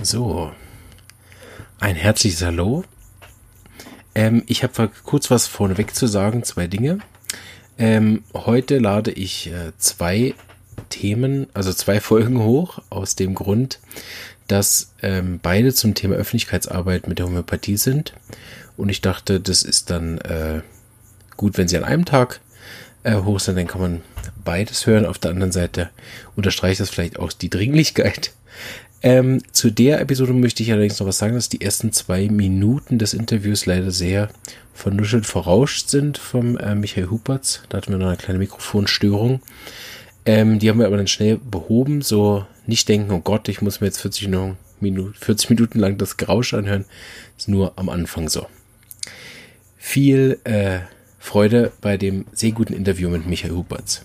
So, ein herzliches Hallo. Ähm, ich habe kurz was vorneweg zu sagen, zwei Dinge. Ähm, heute lade ich äh, zwei Themen, also zwei Folgen hoch, aus dem Grund, dass ähm, beide zum Thema Öffentlichkeitsarbeit mit der Homöopathie sind. Und ich dachte, das ist dann äh, gut, wenn sie an einem Tag äh, hoch sind, dann kann man beides hören. Auf der anderen Seite unterstreicht das vielleicht auch die Dringlichkeit. Ähm, zu der Episode möchte ich allerdings noch was sagen, dass die ersten zwei Minuten des Interviews leider sehr vernuschelt verrauscht sind vom äh, Michael Hupertz. Da hatten wir noch eine kleine Mikrofonstörung. Ähm, die haben wir aber dann schnell behoben. So nicht denken, oh Gott, ich muss mir jetzt 40, Minuten, 40 Minuten lang das Gerausch anhören. Ist nur am Anfang so. Viel äh, Freude bei dem sehr guten Interview mit Michael Hupertz.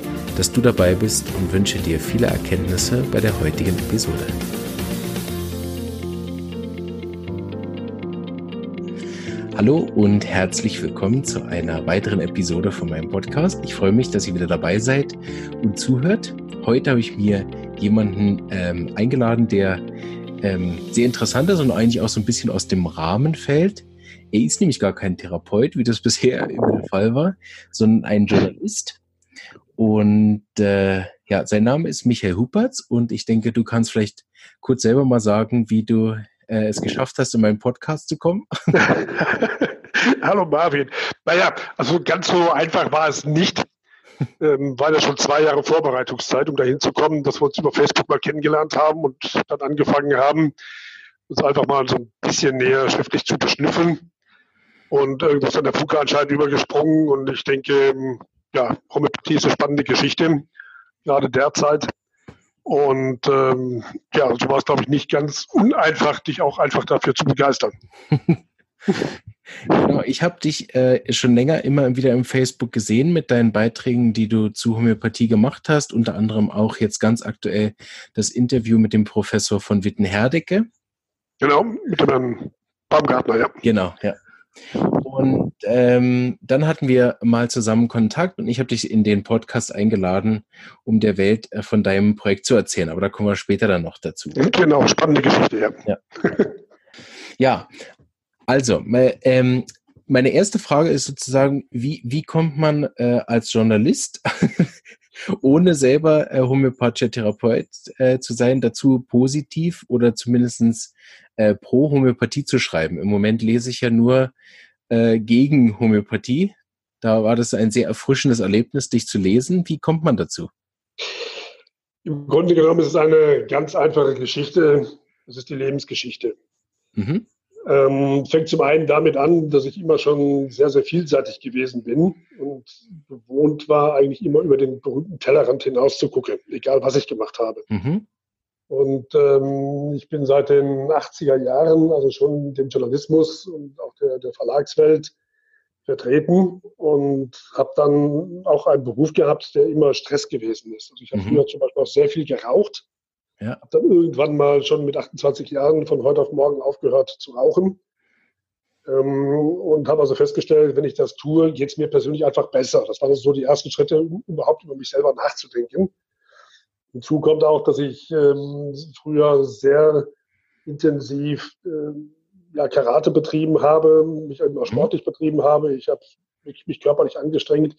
dass du dabei bist und wünsche dir viele Erkenntnisse bei der heutigen Episode. Hallo und herzlich willkommen zu einer weiteren Episode von meinem Podcast. Ich freue mich, dass ihr wieder dabei seid und zuhört. Heute habe ich mir jemanden ähm, eingeladen, der ähm, sehr interessant ist und eigentlich auch so ein bisschen aus dem Rahmen fällt. Er ist nämlich gar kein Therapeut, wie das bisher immer der Fall war, sondern ein Journalist. Und äh, ja, sein Name ist Michael Hupertz und ich denke, du kannst vielleicht kurz selber mal sagen, wie du äh, es geschafft hast, in meinen Podcast zu kommen. Hallo Marvin. Naja, also ganz so einfach war es nicht. Ähm, war ja schon zwei Jahre Vorbereitungszeit, um dahin zu kommen, dass wir uns über Facebook mal kennengelernt haben und dann angefangen haben, uns einfach mal so ein bisschen näher schriftlich zu beschnüffeln. Und irgendwas an der Funke anscheinend übergesprungen. Und ich denke, ähm, ja, Homöopathie ist eine spannende Geschichte, gerade derzeit. Und ähm, ja, so war es, glaube ich, nicht ganz uneinfach, dich auch einfach dafür zu begeistern. Genau, ich habe dich äh, schon länger immer wieder im Facebook gesehen mit deinen Beiträgen, die du zu Homöopathie gemacht hast, unter anderem auch jetzt ganz aktuell das Interview mit dem Professor von Witten-Herdecke. Genau, mit dem Herrn Baumgartner, ja. Genau, ja. Und ähm, dann hatten wir mal zusammen Kontakt und ich habe dich in den Podcast eingeladen, um der Welt äh, von deinem Projekt zu erzählen. Aber da kommen wir später dann noch dazu. Genau, spannende Geschichte, ja. Ja, ja also, ähm, meine erste Frage ist sozusagen, wie, wie kommt man äh, als Journalist, ohne selber äh, homöopathischer Therapeut äh, zu sein, dazu positiv oder zumindestens äh, pro Homöopathie zu schreiben? Im Moment lese ich ja nur äh, gegen Homöopathie. Da war das ein sehr erfrischendes Erlebnis, dich zu lesen. Wie kommt man dazu? Im Grunde genommen ist es eine ganz einfache Geschichte. Es ist die Lebensgeschichte. Mhm. Ähm, fängt zum einen damit an, dass ich immer schon sehr, sehr vielseitig gewesen bin und gewohnt war, eigentlich immer über den berühmten Tellerrand hinaus zu gucken, egal was ich gemacht habe. Mhm. Und ähm, ich bin seit den 80er Jahren, also schon dem Journalismus und auch der, der Verlagswelt vertreten und habe dann auch einen Beruf gehabt, der immer Stress gewesen ist. Also ich habe mhm. früher zum Beispiel auch sehr viel geraucht ja. Habe dann irgendwann mal schon mit 28 Jahren von heute auf morgen aufgehört zu rauchen. Ähm, und habe also festgestellt, wenn ich das tue, geht es mir persönlich einfach besser. Das waren so die ersten Schritte, um überhaupt über mich selber nachzudenken. Hinzu kommt auch, dass ich ähm, früher sehr intensiv ähm, ja, Karate betrieben habe, mich auch mhm. sportlich betrieben habe. Ich habe mich, mich körperlich angestrengt.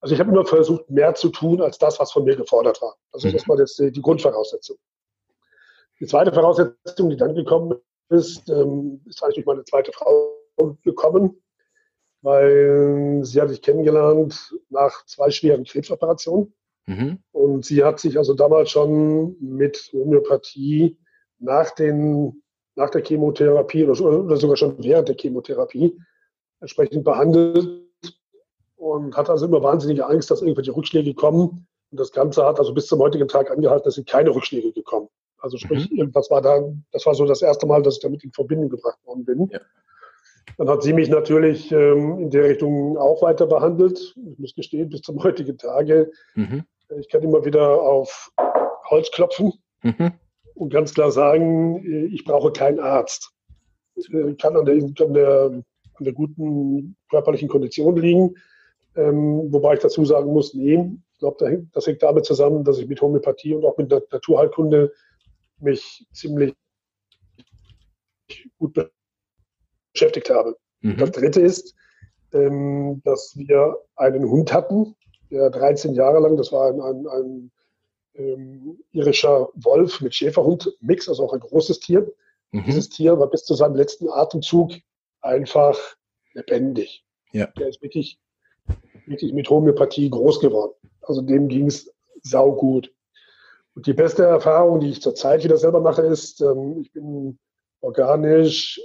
Also ich habe immer versucht, mehr zu tun als das, was von mir gefordert war. Also mhm. das war jetzt die, die Grundvoraussetzung. Die zweite Voraussetzung, die dann gekommen ist, ähm, ist eigentlich durch meine zweite Frau gekommen, weil sie hat sich kennengelernt nach zwei schweren Krebsoperationen. Mhm. Und sie hat sich also damals schon mit Homöopathie nach, den, nach der Chemotherapie oder, oder sogar schon während der Chemotherapie entsprechend behandelt und hat also immer wahnsinnige Angst, dass irgendwelche Rückschläge kommen. Und das Ganze hat also bis zum heutigen Tag angehalten, dass sind keine Rückschläge gekommen. Also sprich, mhm. irgendwas war da, das war so das erste Mal, dass ich damit in Verbindung gebracht worden bin. Ja. Dann hat sie mich natürlich ähm, in der Richtung auch weiter behandelt. Ich muss gestehen, bis zum heutigen Tage. Mhm. Ich kann immer wieder auf Holz klopfen mhm. und ganz klar sagen, ich brauche keinen Arzt. Ich kann an der, an der, an der guten körperlichen Kondition liegen. Ähm, wobei ich dazu sagen muss, nee, ich glaube, das hängt damit zusammen, dass ich mit Homöopathie und auch mit der Naturheilkunde mich ziemlich gut beschäftigt habe. Mhm. Das dritte ist, ähm, dass wir einen Hund hatten, der 13 Jahre lang, das war ein, ein, ein ähm, irischer Wolf mit Schäferhund-Mix, also auch ein großes Tier. Mhm. Dieses Tier war bis zu seinem letzten Atemzug einfach lebendig. Ja. Der ist wirklich, wirklich mit Homöopathie groß geworden. Also dem ging es saugut. Und die beste Erfahrung, die ich zurzeit wieder selber mache, ist, ähm, ich bin organisch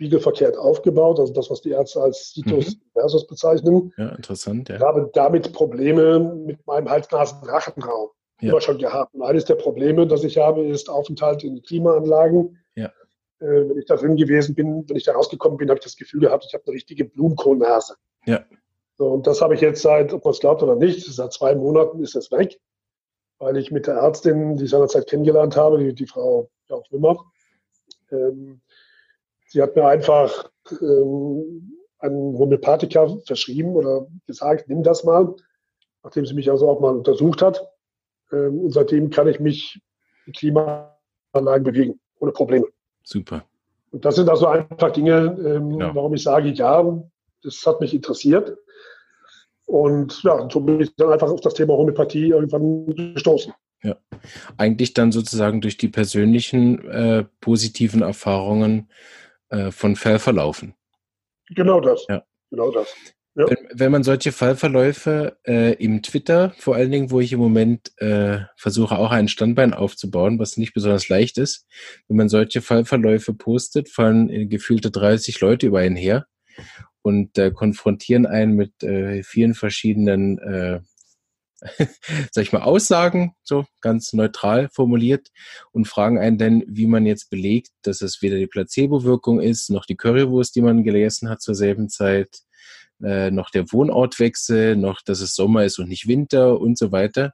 spiegelverkehrt aufgebaut, also das, was die Ärzte als Situs mhm. versus bezeichnen. Ja, interessant. Ja. Ich habe damit Probleme mit meinem Hals-Nasen-Rachenraum ja. immer schon gehabt. Und eines der Probleme, das ich habe, ist Aufenthalt in Klimaanlagen. Ja. Äh, wenn ich da drin gewesen bin, wenn ich da rausgekommen bin, habe ich das Gefühl gehabt, ich habe eine richtige Blumenkohlnase. Ja. So, und das habe ich jetzt seit, ob man es glaubt oder nicht, seit zwei Monaten ist es weg, weil ich mit der Ärztin, die ich seinerzeit kennengelernt habe, die, die Frau ja auch Wimmer, ähm, sie hat mir einfach ähm, einen Homöopathiker verschrieben oder gesagt, nimm das mal, nachdem sie mich also auch mal untersucht hat. Ähm, und seitdem kann ich mich in Klimaanlagen bewegen, ohne Probleme. Super. Und das sind also einfach Dinge, ähm, genau. warum ich sage, ja, das hat mich interessiert. Und ja, so bin ich dann einfach auf das Thema Homöopathie irgendwann gestoßen. Ja, eigentlich dann sozusagen durch die persönlichen äh, positiven Erfahrungen äh, von Fallverlaufen. Genau das. Ja. Genau das. Ja. Wenn, wenn, man solche Fallverläufe äh, im Twitter, vor allen Dingen, wo ich im Moment äh, versuche, auch ein Standbein aufzubauen, was nicht besonders leicht ist, wenn man solche Fallverläufe postet, fallen äh, gefühlte 30 Leute über einen her und äh, konfrontieren einen mit äh, vielen verschiedenen, äh, sag ich mal, Aussagen, so ganz neutral formuliert und fragen einen dann, wie man jetzt belegt, dass es weder die Placebo-Wirkung ist, noch die Currywurst, die man gelesen hat zur selben Zeit, äh, noch der Wohnortwechsel, noch, dass es Sommer ist und nicht Winter und so weiter.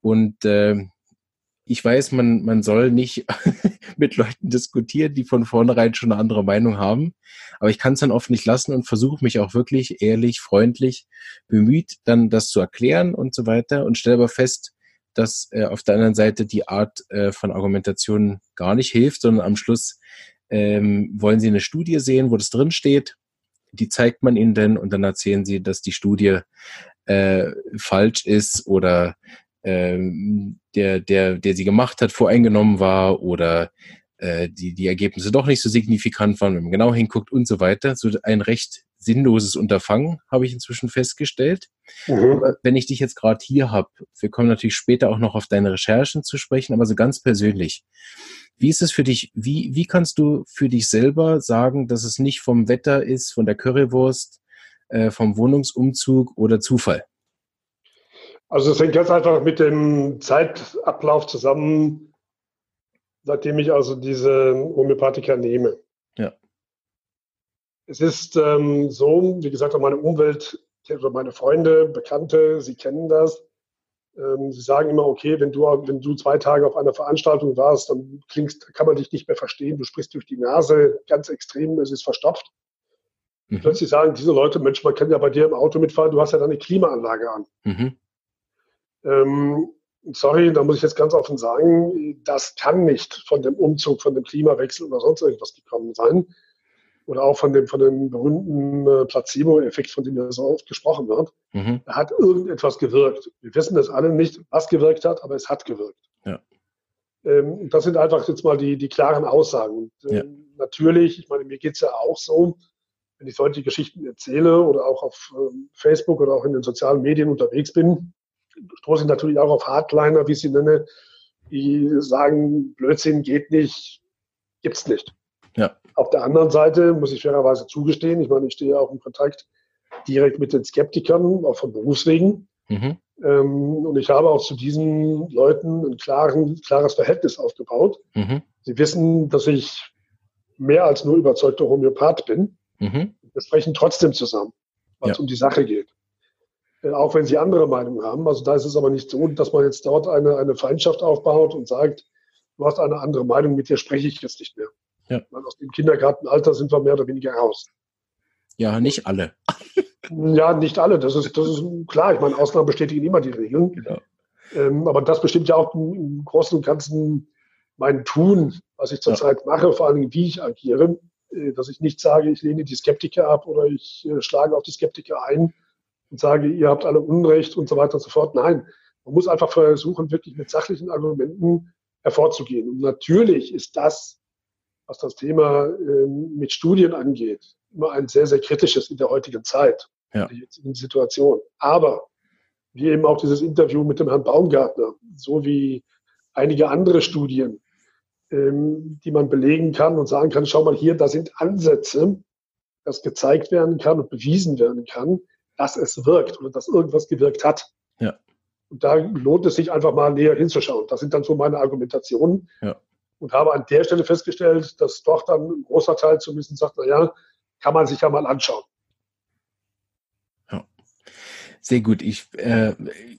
Und äh, ich weiß, man, man soll nicht mit Leuten diskutieren, die von vornherein schon eine andere Meinung haben. Aber ich kann es dann oft nicht lassen und versuche mich auch wirklich ehrlich, freundlich, bemüht, dann das zu erklären und so weiter und stelle aber fest, dass äh, auf der anderen Seite die Art äh, von Argumentation gar nicht hilft, sondern am Schluss ähm, wollen sie eine Studie sehen, wo das drin steht die zeigt man ihnen denn und dann erzählen sie, dass die Studie äh, falsch ist oder ähm, der, der, der sie gemacht hat, voreingenommen war oder äh, die, die Ergebnisse doch nicht so signifikant waren, wenn man genau hinguckt und so weiter. So ein recht sinnloses Unterfangen, habe ich inzwischen festgestellt. Mhm. Aber wenn ich dich jetzt gerade hier habe, wir kommen natürlich später auch noch auf deine Recherchen zu sprechen, aber so ganz persönlich. Wie ist es für dich? Wie, wie kannst du für dich selber sagen, dass es nicht vom Wetter ist, von der Currywurst, äh, vom Wohnungsumzug oder Zufall? Also es hängt ganz einfach mit dem Zeitablauf zusammen, seitdem ich also diese Homöopathika nehme. Ja. Es ist ähm, so, wie gesagt, auch meine Umwelt, also meine Freunde, Bekannte, sie kennen das. Ähm, sie sagen immer, okay, wenn du, wenn du zwei Tage auf einer Veranstaltung warst, dann klingst, kann man dich nicht mehr verstehen. Du sprichst durch die Nase ganz extrem, es ist verstopft. Mhm. Plötzlich sagen diese Leute, Mensch, man kann ja bei dir im Auto mitfahren, du hast ja da eine Klimaanlage an. Mhm. Ähm, sorry, da muss ich jetzt ganz offen sagen, das kann nicht von dem Umzug, von dem Klimawechsel oder sonst irgendwas gekommen sein oder auch von dem, von dem berühmten äh, Placebo-Effekt, von dem ja so oft gesprochen wird. Mhm. Da hat irgendetwas gewirkt. Wir wissen das alle nicht, was gewirkt hat, aber es hat gewirkt. Ja. Ähm, das sind einfach jetzt mal die, die klaren Aussagen. Und, äh, ja. Natürlich, ich meine, mir geht es ja auch so, wenn ich solche Geschichten erzähle oder auch auf äh, Facebook oder auch in den sozialen Medien unterwegs bin, stoße ich natürlich auch auf Hardliner, wie ich sie nenne, die sagen, Blödsinn geht nicht, gibt's nicht. Ja. Auf der anderen Seite muss ich fairerweise zugestehen, ich meine, ich stehe auch in Kontakt direkt mit den Skeptikern, auch von Berufswegen. Mhm. Ähm, und ich habe auch zu diesen Leuten ein klaren, klares Verhältnis aufgebaut. Mhm. Sie wissen, dass ich mehr als nur überzeugter Homöopath bin. Mhm. Wir sprechen trotzdem zusammen, weil ja. es um die Sache geht. Äh, auch wenn sie andere Meinungen haben. Also da ist es aber nicht so, dass man jetzt dort eine, eine Feindschaft aufbaut und sagt, du hast eine andere Meinung, mit dir spreche ich jetzt nicht mehr. Ja. Weil aus dem Kindergartenalter sind wir mehr oder weniger raus. Ja, nicht alle. ja, nicht alle. Das ist, das ist klar. Ich meine, Ausnahmen bestätigen immer die Regeln. Genau. Ähm, aber das bestimmt ja auch im, Großen und Ganzen mein Tun, was ich zurzeit ja. mache, vor allem wie ich agiere, äh, dass ich nicht sage, ich lehne die Skeptiker ab oder ich äh, schlage auf die Skeptiker ein und sage, ihr habt alle Unrecht und so weiter und so fort. Nein, man muss einfach versuchen, wirklich mit sachlichen Argumenten hervorzugehen. Und natürlich ist das, was das Thema äh, mit Studien angeht, immer ein sehr, sehr kritisches in der heutigen Zeit, ja. in der jetzigen Situation. Aber wie eben auch dieses Interview mit dem Herrn Baumgartner, so wie einige andere Studien, ähm, die man belegen kann und sagen kann, schau mal hier, da sind Ansätze, dass gezeigt werden kann und bewiesen werden kann, dass es wirkt oder dass irgendwas gewirkt hat. Ja. Und da lohnt es sich einfach mal näher hinzuschauen. Das sind dann so meine Argumentationen. Ja. Und habe an der Stelle festgestellt, dass doch dann ein großer Teil zumindest sagt, na ja, kann man sich ja mal anschauen. Ja. Sehr gut. Ich, äh,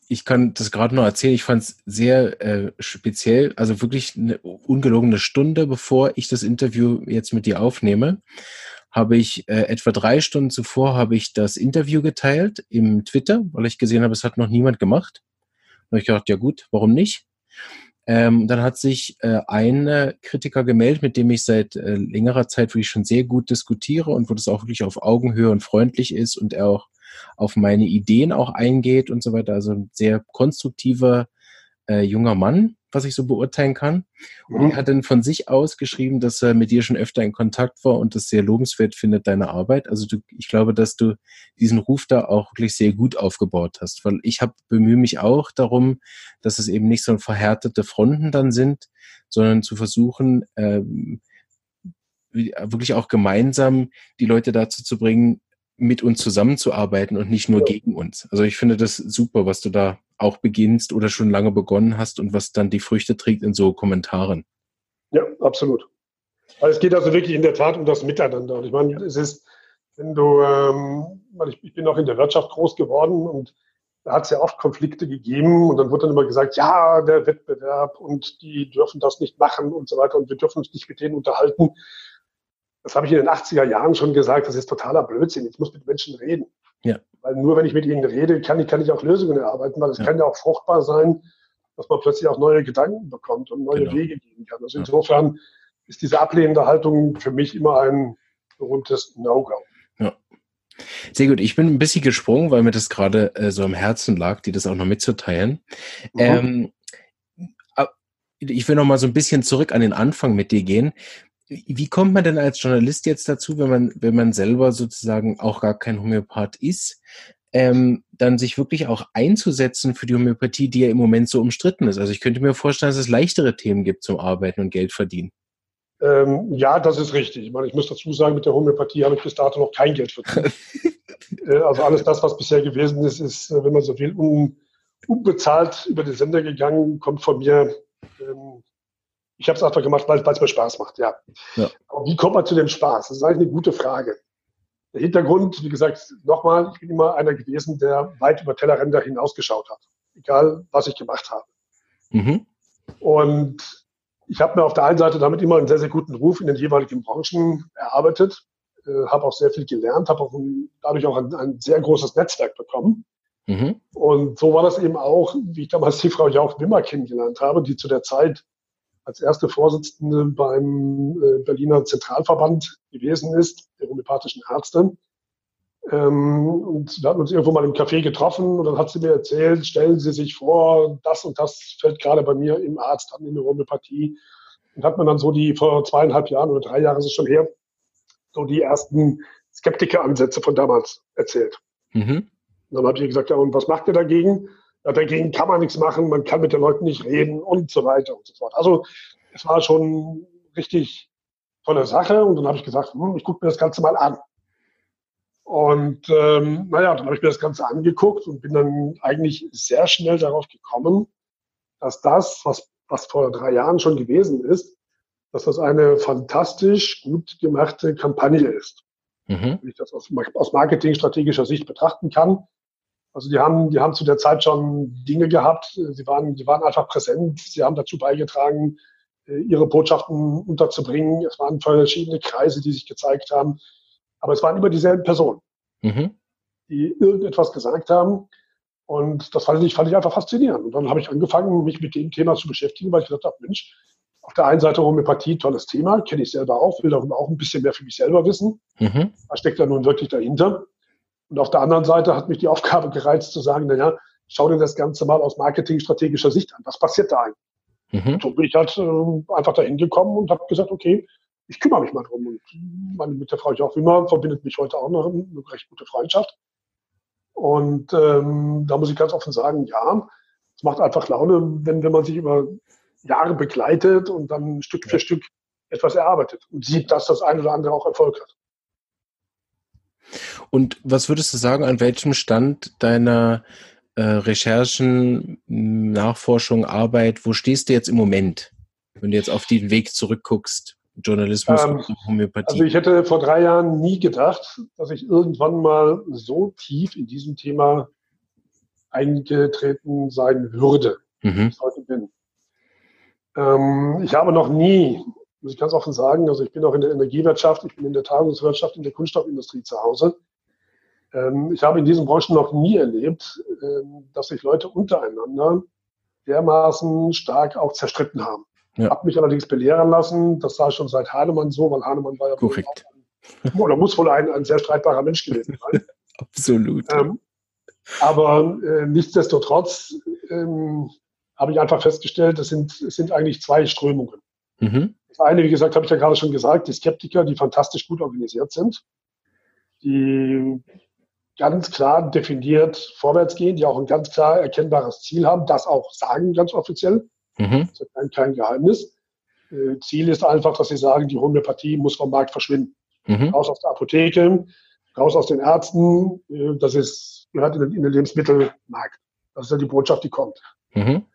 ich kann das gerade noch erzählen. Ich fand es sehr äh, speziell, also wirklich eine ungelogene Stunde, bevor ich das Interview jetzt mit dir aufnehme, habe ich äh, etwa drei Stunden zuvor habe ich das Interview geteilt im Twitter, weil ich gesehen habe, es hat noch niemand gemacht. Habe ich gedacht, ja gut, warum nicht? Ähm, dann hat sich äh, ein Kritiker gemeldet, mit dem ich seit äh, längerer Zeit wirklich schon sehr gut diskutiere und wo das auch wirklich auf Augenhöhe und freundlich ist und er auch auf meine Ideen auch eingeht und so weiter. Also ein sehr konstruktiver äh, junger Mann, was ich so beurteilen kann. Und mhm. er hat dann von sich aus geschrieben, dass er mit dir schon öfter in Kontakt war und das sehr lobenswert findet, deine Arbeit. Also du, ich glaube, dass du diesen Ruf da auch wirklich sehr gut aufgebaut hast, weil ich habe bemühe mich auch darum, dass es eben nicht so verhärtete Fronten dann sind, sondern zu versuchen, ähm, wirklich auch gemeinsam die Leute dazu zu bringen, mit uns zusammenzuarbeiten und nicht nur gegen uns. Also ich finde das super, was du da auch beginnst oder schon lange begonnen hast und was dann die Früchte trägt in so Kommentaren. Ja, absolut. Also es geht also wirklich in der Tat um das Miteinander. Und ich meine, ja. es ist, wenn du, ähm, ich, bin auch in der Wirtschaft groß geworden und da hat es ja oft Konflikte gegeben und dann wird dann immer gesagt, ja, der Wettbewerb und die dürfen das nicht machen und so weiter und wir dürfen uns nicht mit denen unterhalten. Das habe ich in den 80er Jahren schon gesagt, das ist totaler Blödsinn. Ich muss mit Menschen reden. Ja. Weil nur wenn ich mit ihnen rede, kann ich, kann ich auch Lösungen erarbeiten, weil es ja. kann ja auch fruchtbar sein, dass man plötzlich auch neue Gedanken bekommt und neue genau. Wege gehen kann. Also insofern ist diese ablehnende Haltung für mich immer ein berühmtes No-Go. Ja. Sehr gut. Ich bin ein bisschen gesprungen, weil mir das gerade äh, so am Herzen lag, die das auch noch mitzuteilen. Mhm. Ähm, ich will noch mal so ein bisschen zurück an den Anfang mit dir gehen wie kommt man denn als Journalist jetzt dazu, wenn man, wenn man selber sozusagen auch gar kein Homöopath ist, ähm, dann sich wirklich auch einzusetzen für die Homöopathie, die ja im Moment so umstritten ist? Also ich könnte mir vorstellen, dass es leichtere Themen gibt zum Arbeiten und Geld verdienen. Ähm, ja, das ist richtig. Ich meine, ich muss dazu sagen, mit der Homöopathie habe ich bis dato noch kein Geld verdient. äh, also alles das, was bisher gewesen ist, ist, äh, wenn man so will, un, unbezahlt über den Sender gegangen, kommt von mir ähm, ich habe es einfach gemacht, weil es mir Spaß macht, ja. ja. Aber wie kommt man zu dem Spaß? Das ist eigentlich eine gute Frage. Der Hintergrund, wie gesagt, nochmal, ich bin immer einer gewesen, der weit über Tellerränder hinausgeschaut hat. Egal, was ich gemacht habe. Mhm. Und ich habe mir auf der einen Seite damit immer einen sehr, sehr guten Ruf in den jeweiligen Branchen erarbeitet, äh, habe auch sehr viel gelernt, habe dadurch auch ein, ein, sehr großes Netzwerk bekommen. Mhm. Und so war das eben auch, wie ich damals die Frau Jauch Wimmer kennengelernt habe, die zu der Zeit als erste Vorsitzende beim äh, Berliner Zentralverband gewesen ist, der homöopathischen Ärzte. Ähm, und wir hatten uns irgendwo mal im Café getroffen und dann hat sie mir erzählt, stellen Sie sich vor, das und das fällt gerade bei mir im Arzt an in der Homöopathie. Und hat man dann so die, vor zweieinhalb Jahren oder drei Jahren ist es schon her, so die ersten Skeptikeransätze von damals erzählt. Mhm. Und dann habe ich gesagt, ja, und was macht ihr dagegen? Dagegen kann man nichts machen, man kann mit den Leuten nicht reden und so weiter und so fort. Also es war schon richtig tolle Sache und dann habe ich gesagt, hm, ich gucke mir das Ganze mal an. Und ähm, naja, dann habe ich mir das Ganze angeguckt und bin dann eigentlich sehr schnell darauf gekommen, dass das, was, was vor drei Jahren schon gewesen ist, dass das eine fantastisch gut gemachte Kampagne ist. Mhm. Wenn ich das aus, aus marketingstrategischer Sicht betrachten kann. Also die haben, die haben zu der Zeit schon Dinge gehabt. Sie waren, die waren einfach präsent. Sie haben dazu beigetragen, äh, ihre Botschaften unterzubringen. Es waren verschiedene Kreise, die sich gezeigt haben. Aber es waren immer dieselben Personen, mhm. die irgendetwas gesagt haben. Und das fand ich, fand ich einfach faszinierend. Und dann habe ich angefangen, mich mit dem Thema zu beschäftigen, weil ich gedacht habe, Mensch, auf der einen Seite Homöopathie, tolles Thema, kenne ich selber auch, will darüber auch ein bisschen mehr für mich selber wissen. Mhm. Was steckt da nun wirklich dahinter? Und auf der anderen Seite hat mich die Aufgabe gereizt zu sagen, naja, schau dir das Ganze mal aus marketingstrategischer Sicht an. Was passiert da eigentlich? Mhm. So bin ich halt äh, einfach dahin gekommen und habe gesagt, okay, ich kümmere mich mal drum. Und meine, mit der Frau ich auch immer verbindet mich heute auch noch eine recht gute Freundschaft. Und ähm, da muss ich ganz offen sagen, ja, es macht einfach Laune, wenn, wenn man sich über Jahre begleitet und dann Stück für Stück etwas erarbeitet und sieht, dass das eine oder andere auch Erfolg hat. Und was würdest du sagen, an welchem Stand deiner äh, Recherchen, Nachforschung, Arbeit, wo stehst du jetzt im Moment, wenn du jetzt auf den Weg zurückguckst? Journalismus ähm, und Homöopathie? Also ich hätte vor drei Jahren nie gedacht, dass ich irgendwann mal so tief in diesem Thema eingetreten sein würde, mhm. wie ich heute bin. Ähm, ich habe noch nie, muss ich ganz offen sagen, also ich bin auch in der Energiewirtschaft, ich bin in der Tagungswirtschaft, in der Kunststoffindustrie zu Hause. Ähm, ich habe in diesen Branchen noch nie erlebt, ähm, dass sich Leute untereinander dermaßen stark auch zerstritten haben. Ja. Habe mich allerdings belehren lassen, das war schon seit Hahnemann so, weil Hahnemann war ja Korrekt. Ein, oder muss wohl ein, ein sehr streitbarer Mensch gewesen sein. Absolut. Ähm, aber äh, nichtsdestotrotz ähm, habe ich einfach festgestellt, es sind, es sind eigentlich zwei Strömungen. Mhm. Eine, wie gesagt, habe ich ja gerade schon gesagt, die Skeptiker, die fantastisch gut organisiert sind, die ganz klar definiert vorwärts gehen, die auch ein ganz klar erkennbares Ziel haben, das auch sagen ganz offiziell. Mhm. Das ist kein, kein Geheimnis. Äh, Ziel ist einfach, dass sie sagen, die Homöopathie muss vom Markt verschwinden. Mhm. Raus aus der Apotheke, raus aus den Ärzten, äh, das ist, gehört in den, in den Lebensmittelmarkt. Das ist ja die Botschaft, die kommt. Mhm.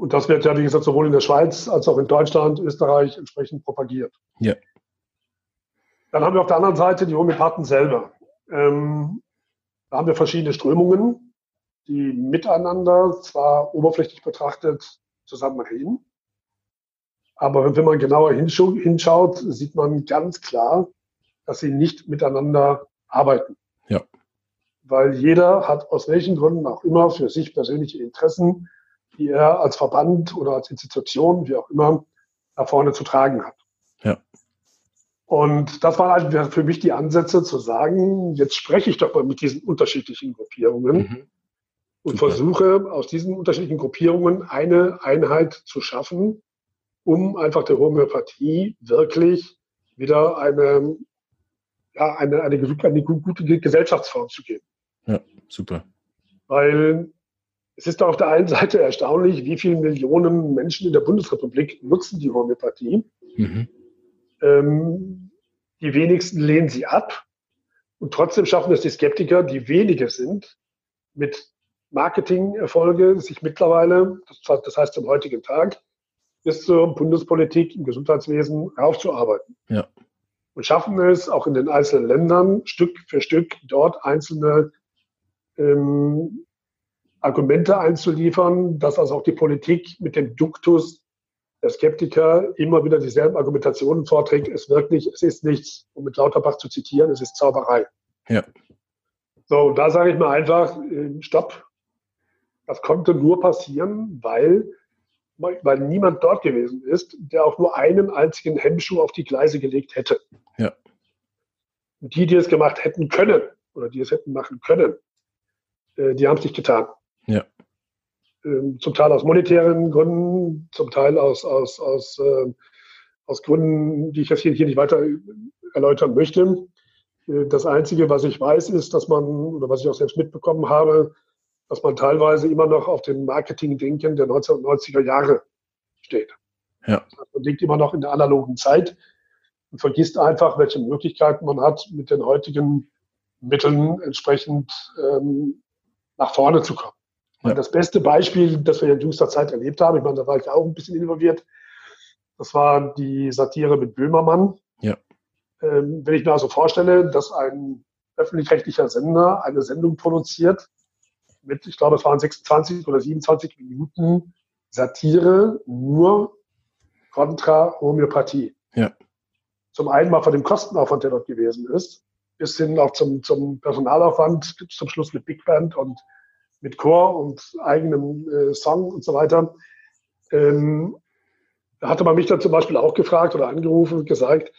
Und das wird ja, wie gesagt, sowohl in der Schweiz als auch in Deutschland, Österreich entsprechend propagiert. Ja. Dann haben wir auf der anderen Seite die Homöopathen selber. Ähm, da haben wir verschiedene Strömungen, die miteinander zwar oberflächlich betrachtet zusammen reden, aber wenn man genauer hinschaut, sieht man ganz klar, dass sie nicht miteinander arbeiten. Ja. Weil jeder hat aus welchen Gründen auch immer für sich persönliche Interessen, die er als Verband oder als Institution, wie auch immer, da vorne zu tragen hat. Ja. Und das waren halt für mich die Ansätze zu sagen, jetzt spreche ich doch mal mit diesen unterschiedlichen Gruppierungen mhm. und Super. versuche aus diesen unterschiedlichen Gruppierungen eine Einheit zu schaffen, um einfach der Homöopathie wirklich wieder eine, ja, eine, eine, eine gute Gesellschaftsform zu geben. Ja, super. Weil es ist auf der einen Seite erstaunlich, wie viele Millionen Menschen in der Bundesrepublik nutzen die Homöopathie. Mhm. Ähm, die wenigsten lehnen sie ab. Und trotzdem schaffen es die Skeptiker, die wenige sind, mit Marketingerfolge sich mittlerweile, das heißt zum heutigen Tag, bis zur Bundespolitik im Gesundheitswesen raufzuarbeiten. Ja. Und schaffen es auch in den einzelnen Ländern Stück für Stück dort einzelne ähm, Argumente einzuliefern, dass also auch die Politik mit dem Duktus der Skeptiker immer wieder dieselben Argumentationen vorträgt. Es wirkt nicht, es ist nichts, um mit Lauterbach zu zitieren, es ist Zauberei. Ja. So, da sage ich mal einfach, ähm, stopp. Das konnte nur passieren, weil, weil niemand dort gewesen ist, der auch nur einen einzigen Hemmschuh auf die Gleise gelegt hätte. Ja. die, die es gemacht hätten können oder die es hätten machen können, äh, die haben es nicht getan. Ja. Ähm, zum Teil aus monetären Gründen, zum Teil aus, aus, aus, äh, aus Gründen, die ich jetzt hier, hier nicht weiter erläutern möchte. Äh, das Einzige, was ich weiß, ist, dass man, oder was ich auch selbst mitbekommen habe, dass man teilweise immer noch auf dem Marketing-Denken der 1990er Jahre steht. Ja. Man denkt immer noch in der analogen Zeit und vergisst einfach, welche Möglichkeiten man hat, mit den heutigen Mitteln entsprechend ähm, nach vorne zu kommen. Ja. Das beste Beispiel, das wir in jüngster Zeit erlebt haben, ich meine, da war ich auch ein bisschen involviert, das war die Satire mit Böhmermann. Ja. Ähm, wenn ich mir also vorstelle, dass ein öffentlich-rechtlicher Sender eine Sendung produziert mit, ich glaube, es waren 26 oder 27 Minuten Satire nur kontra Homöopathie. Ja. Zum einen mal von dem Kostenaufwand, der dort gewesen ist, bis hin auch zum, zum Personalaufwand, zum Schluss mit Big Band und mit Chor und eigenem äh, Song und so weiter. Ähm, da hatte man mich dann zum Beispiel auch gefragt oder angerufen und gesagt,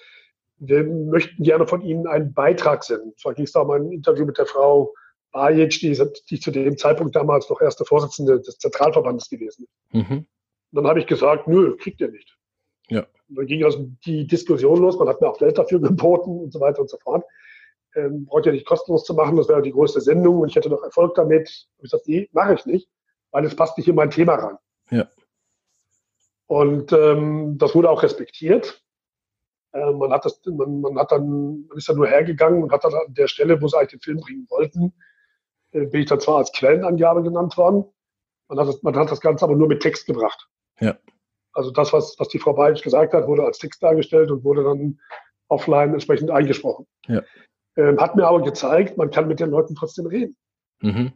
wir möchten gerne von Ihnen einen Beitrag senden. Zwar ging es da um ein Interview mit der Frau Bajic, die, die zu dem Zeitpunkt damals noch erste Vorsitzende des Zentralverbandes gewesen ist. Mhm. dann habe ich gesagt, nö, kriegt ihr nicht. Ja. Dann ging also die Diskussion los, man hat mir auch Geld dafür geboten und so weiter und so fort. Ähm, braucht ja nicht kostenlos zu machen, das wäre die größte Sendung und ich hätte noch Erfolg damit. Ich gesagt, nee, mache ich nicht, weil es passt nicht in mein Thema rein. Ja. Und ähm, das wurde auch respektiert. Äh, man hat das, man, man hat dann, man ist dann nur hergegangen und hat dann an der Stelle, wo sie eigentlich den Film bringen wollten, äh, bin ich dann zwar als Quellenangabe genannt worden. Man hat, das, man hat das Ganze aber nur mit Text gebracht. Ja. Also das, was, was die Frau Bajic gesagt hat, wurde als Text dargestellt und wurde dann offline entsprechend eingesprochen. Ja. Ähm, hat mir aber gezeigt, man kann mit den Leuten trotzdem reden. Mhm.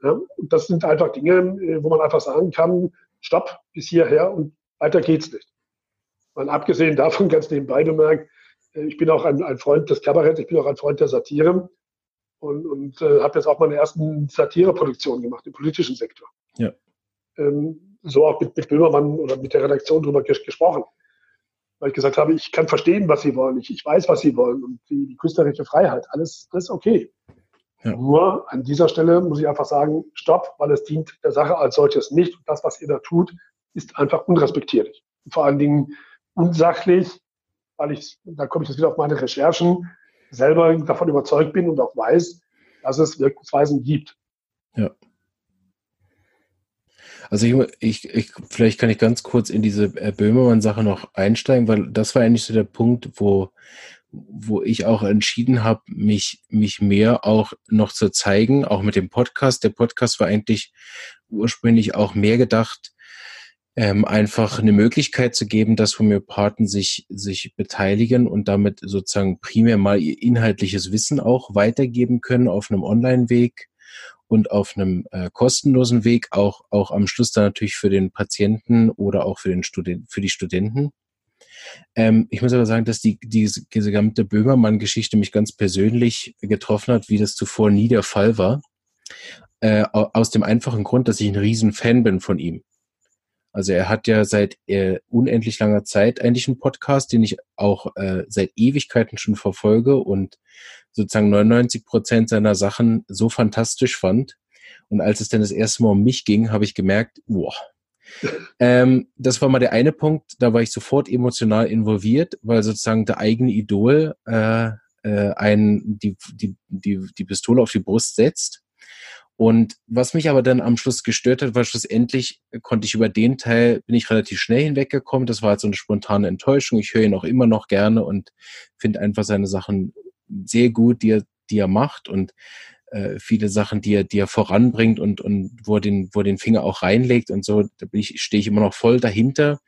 Ja, und das sind einfach Dinge, äh, wo man einfach sagen kann, stopp, bis hierher und weiter geht's nicht. Mal abgesehen davon, ganz nebenbei bemerkt, äh, ich bin auch ein, ein Freund des Kabaretts, ich bin auch ein Freund der Satire und, und äh, habe jetzt auch meine ersten Satireproduktionen gemacht im politischen Sektor. Ja. Ähm, so auch mit, mit Böhmermann oder mit der Redaktion drüber ges gesprochen. Weil ich gesagt habe, ich kann verstehen, was sie wollen, ich, ich weiß, was sie wollen und die, die künstlerische Freiheit, alles, alles okay. Ja. Nur an dieser Stelle muss ich einfach sagen, stopp, weil es dient der Sache als solches nicht. Und das, was ihr da tut, ist einfach unrespektierlich. Und vor allen Dingen unsachlich, weil ich, da komme ich jetzt wieder auf meine Recherchen, selber davon überzeugt bin und auch weiß, dass es Wirkungsweisen gibt. Ja. Also ich, ich, ich, vielleicht kann ich ganz kurz in diese äh, Böhmermann-Sache noch einsteigen, weil das war eigentlich so der Punkt, wo, wo ich auch entschieden habe, mich, mich mehr auch noch zu zeigen, auch mit dem Podcast. Der Podcast war eigentlich ursprünglich auch mehr gedacht, ähm, einfach eine Möglichkeit zu geben, dass Homöopathen sich, sich beteiligen und damit sozusagen primär mal ihr inhaltliches Wissen auch weitergeben können auf einem Online-Weg und auf einem äh, kostenlosen Weg, auch, auch am Schluss dann natürlich für den Patienten oder auch für, den Student, für die Studenten. Ähm, ich muss aber sagen, dass die, diese, diese gesamte Böhmermann-Geschichte mich ganz persönlich getroffen hat, wie das zuvor nie der Fall war. Äh, aus dem einfachen Grund, dass ich ein Riesenfan bin von ihm. Also er hat ja seit äh, unendlich langer Zeit eigentlich einen Podcast, den ich auch äh, seit Ewigkeiten schon verfolge und sozusagen 99 Prozent seiner Sachen so fantastisch fand. Und als es dann das erste Mal um mich ging, habe ich gemerkt, boah, ähm, das war mal der eine Punkt, da war ich sofort emotional involviert, weil sozusagen der eigene Idol äh, äh, einen die, die, die, die Pistole auf die Brust setzt und was mich aber dann am Schluss gestört hat, war schlussendlich konnte ich über den Teil, bin ich relativ schnell hinweggekommen. Das war halt so eine spontane Enttäuschung. Ich höre ihn auch immer noch gerne und finde einfach seine Sachen sehr gut, die er, die er macht und äh, viele Sachen, die er, die er voranbringt und, und wo er den, wo er den Finger auch reinlegt und so, da bin ich, stehe ich immer noch voll dahinter.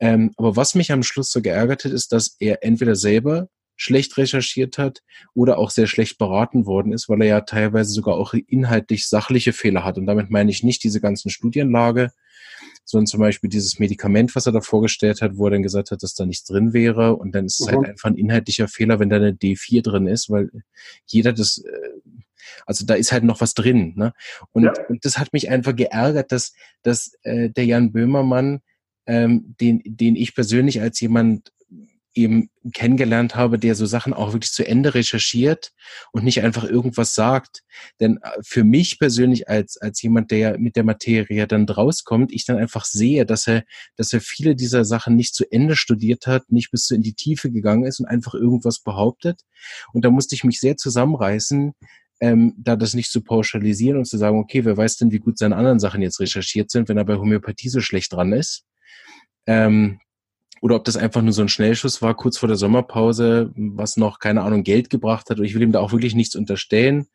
Ähm, aber was mich am Schluss so geärgert hat, ist, dass er entweder selber schlecht recherchiert hat oder auch sehr schlecht beraten worden ist, weil er ja teilweise sogar auch inhaltlich sachliche Fehler hat. Und damit meine ich nicht diese ganzen Studienlage, sondern zum Beispiel dieses Medikament, was er da vorgestellt hat, wo er dann gesagt hat, dass da nichts drin wäre. Und dann ist es halt mhm. halt einfach ein inhaltlicher Fehler, wenn da eine D4 drin ist, weil jeder das, äh, also da ist halt noch was drin. Ne? Und, ja. und das hat mich einfach geärgert, dass, dass äh, der Jan Böhmermann, ähm, den, den ich persönlich als jemand eben kennengelernt habe, der so Sachen auch wirklich zu Ende recherchiert und nicht einfach irgendwas sagt. Denn äh, für mich persönlich als, als jemand, der mit der Materie dann rauskommt, ich dann einfach sehe, dass er, dass er viele dieser Sachen nicht zu Ende studiert hat, nicht bis in die Tiefe gegangen ist und einfach irgendwas behauptet. Und da musste ich mich sehr zusammenreißen, ähm, da das nicht zu pauschalisieren und zu sagen, okay, wer weiß denn, wie gut seine anderen Sachen jetzt recherchiert sind, wenn er bei Homöopathie so schlecht dran ist. Ähm, oder ob das einfach nur so ein Schnellschuss war, kurz vor der Sommerpause, was noch, keine Ahnung, Geld gebracht hat. Und ich will ihm da auch wirklich nichts unterstellen.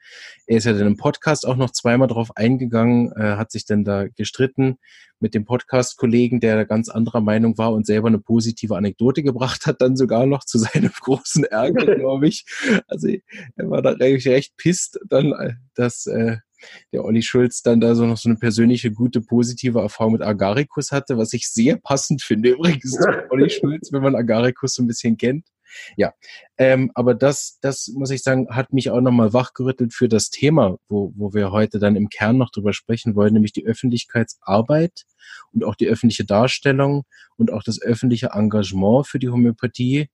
Er ist ja dann im Podcast auch noch zweimal drauf eingegangen, äh, hat sich dann da gestritten mit dem Podcast-Kollegen, der ganz anderer Meinung war und selber eine positive Anekdote gebracht hat, dann sogar noch zu seinem großen Ärger, glaube ich. Also er war da recht, recht pisst, dann, äh, dass äh, der Olli Schulz dann da so noch so eine persönliche, gute, positive Erfahrung mit Agaricus hatte, was ich sehr passend finde übrigens zu Olli Schulz, wenn man Agaricus so ein bisschen kennt. Ja, ähm, aber das, das muss ich sagen, hat mich auch nochmal wachgerüttelt für das Thema, wo, wo wir heute dann im Kern noch drüber sprechen wollen, nämlich die Öffentlichkeitsarbeit und auch die öffentliche Darstellung und auch das öffentliche Engagement für die Homöopathie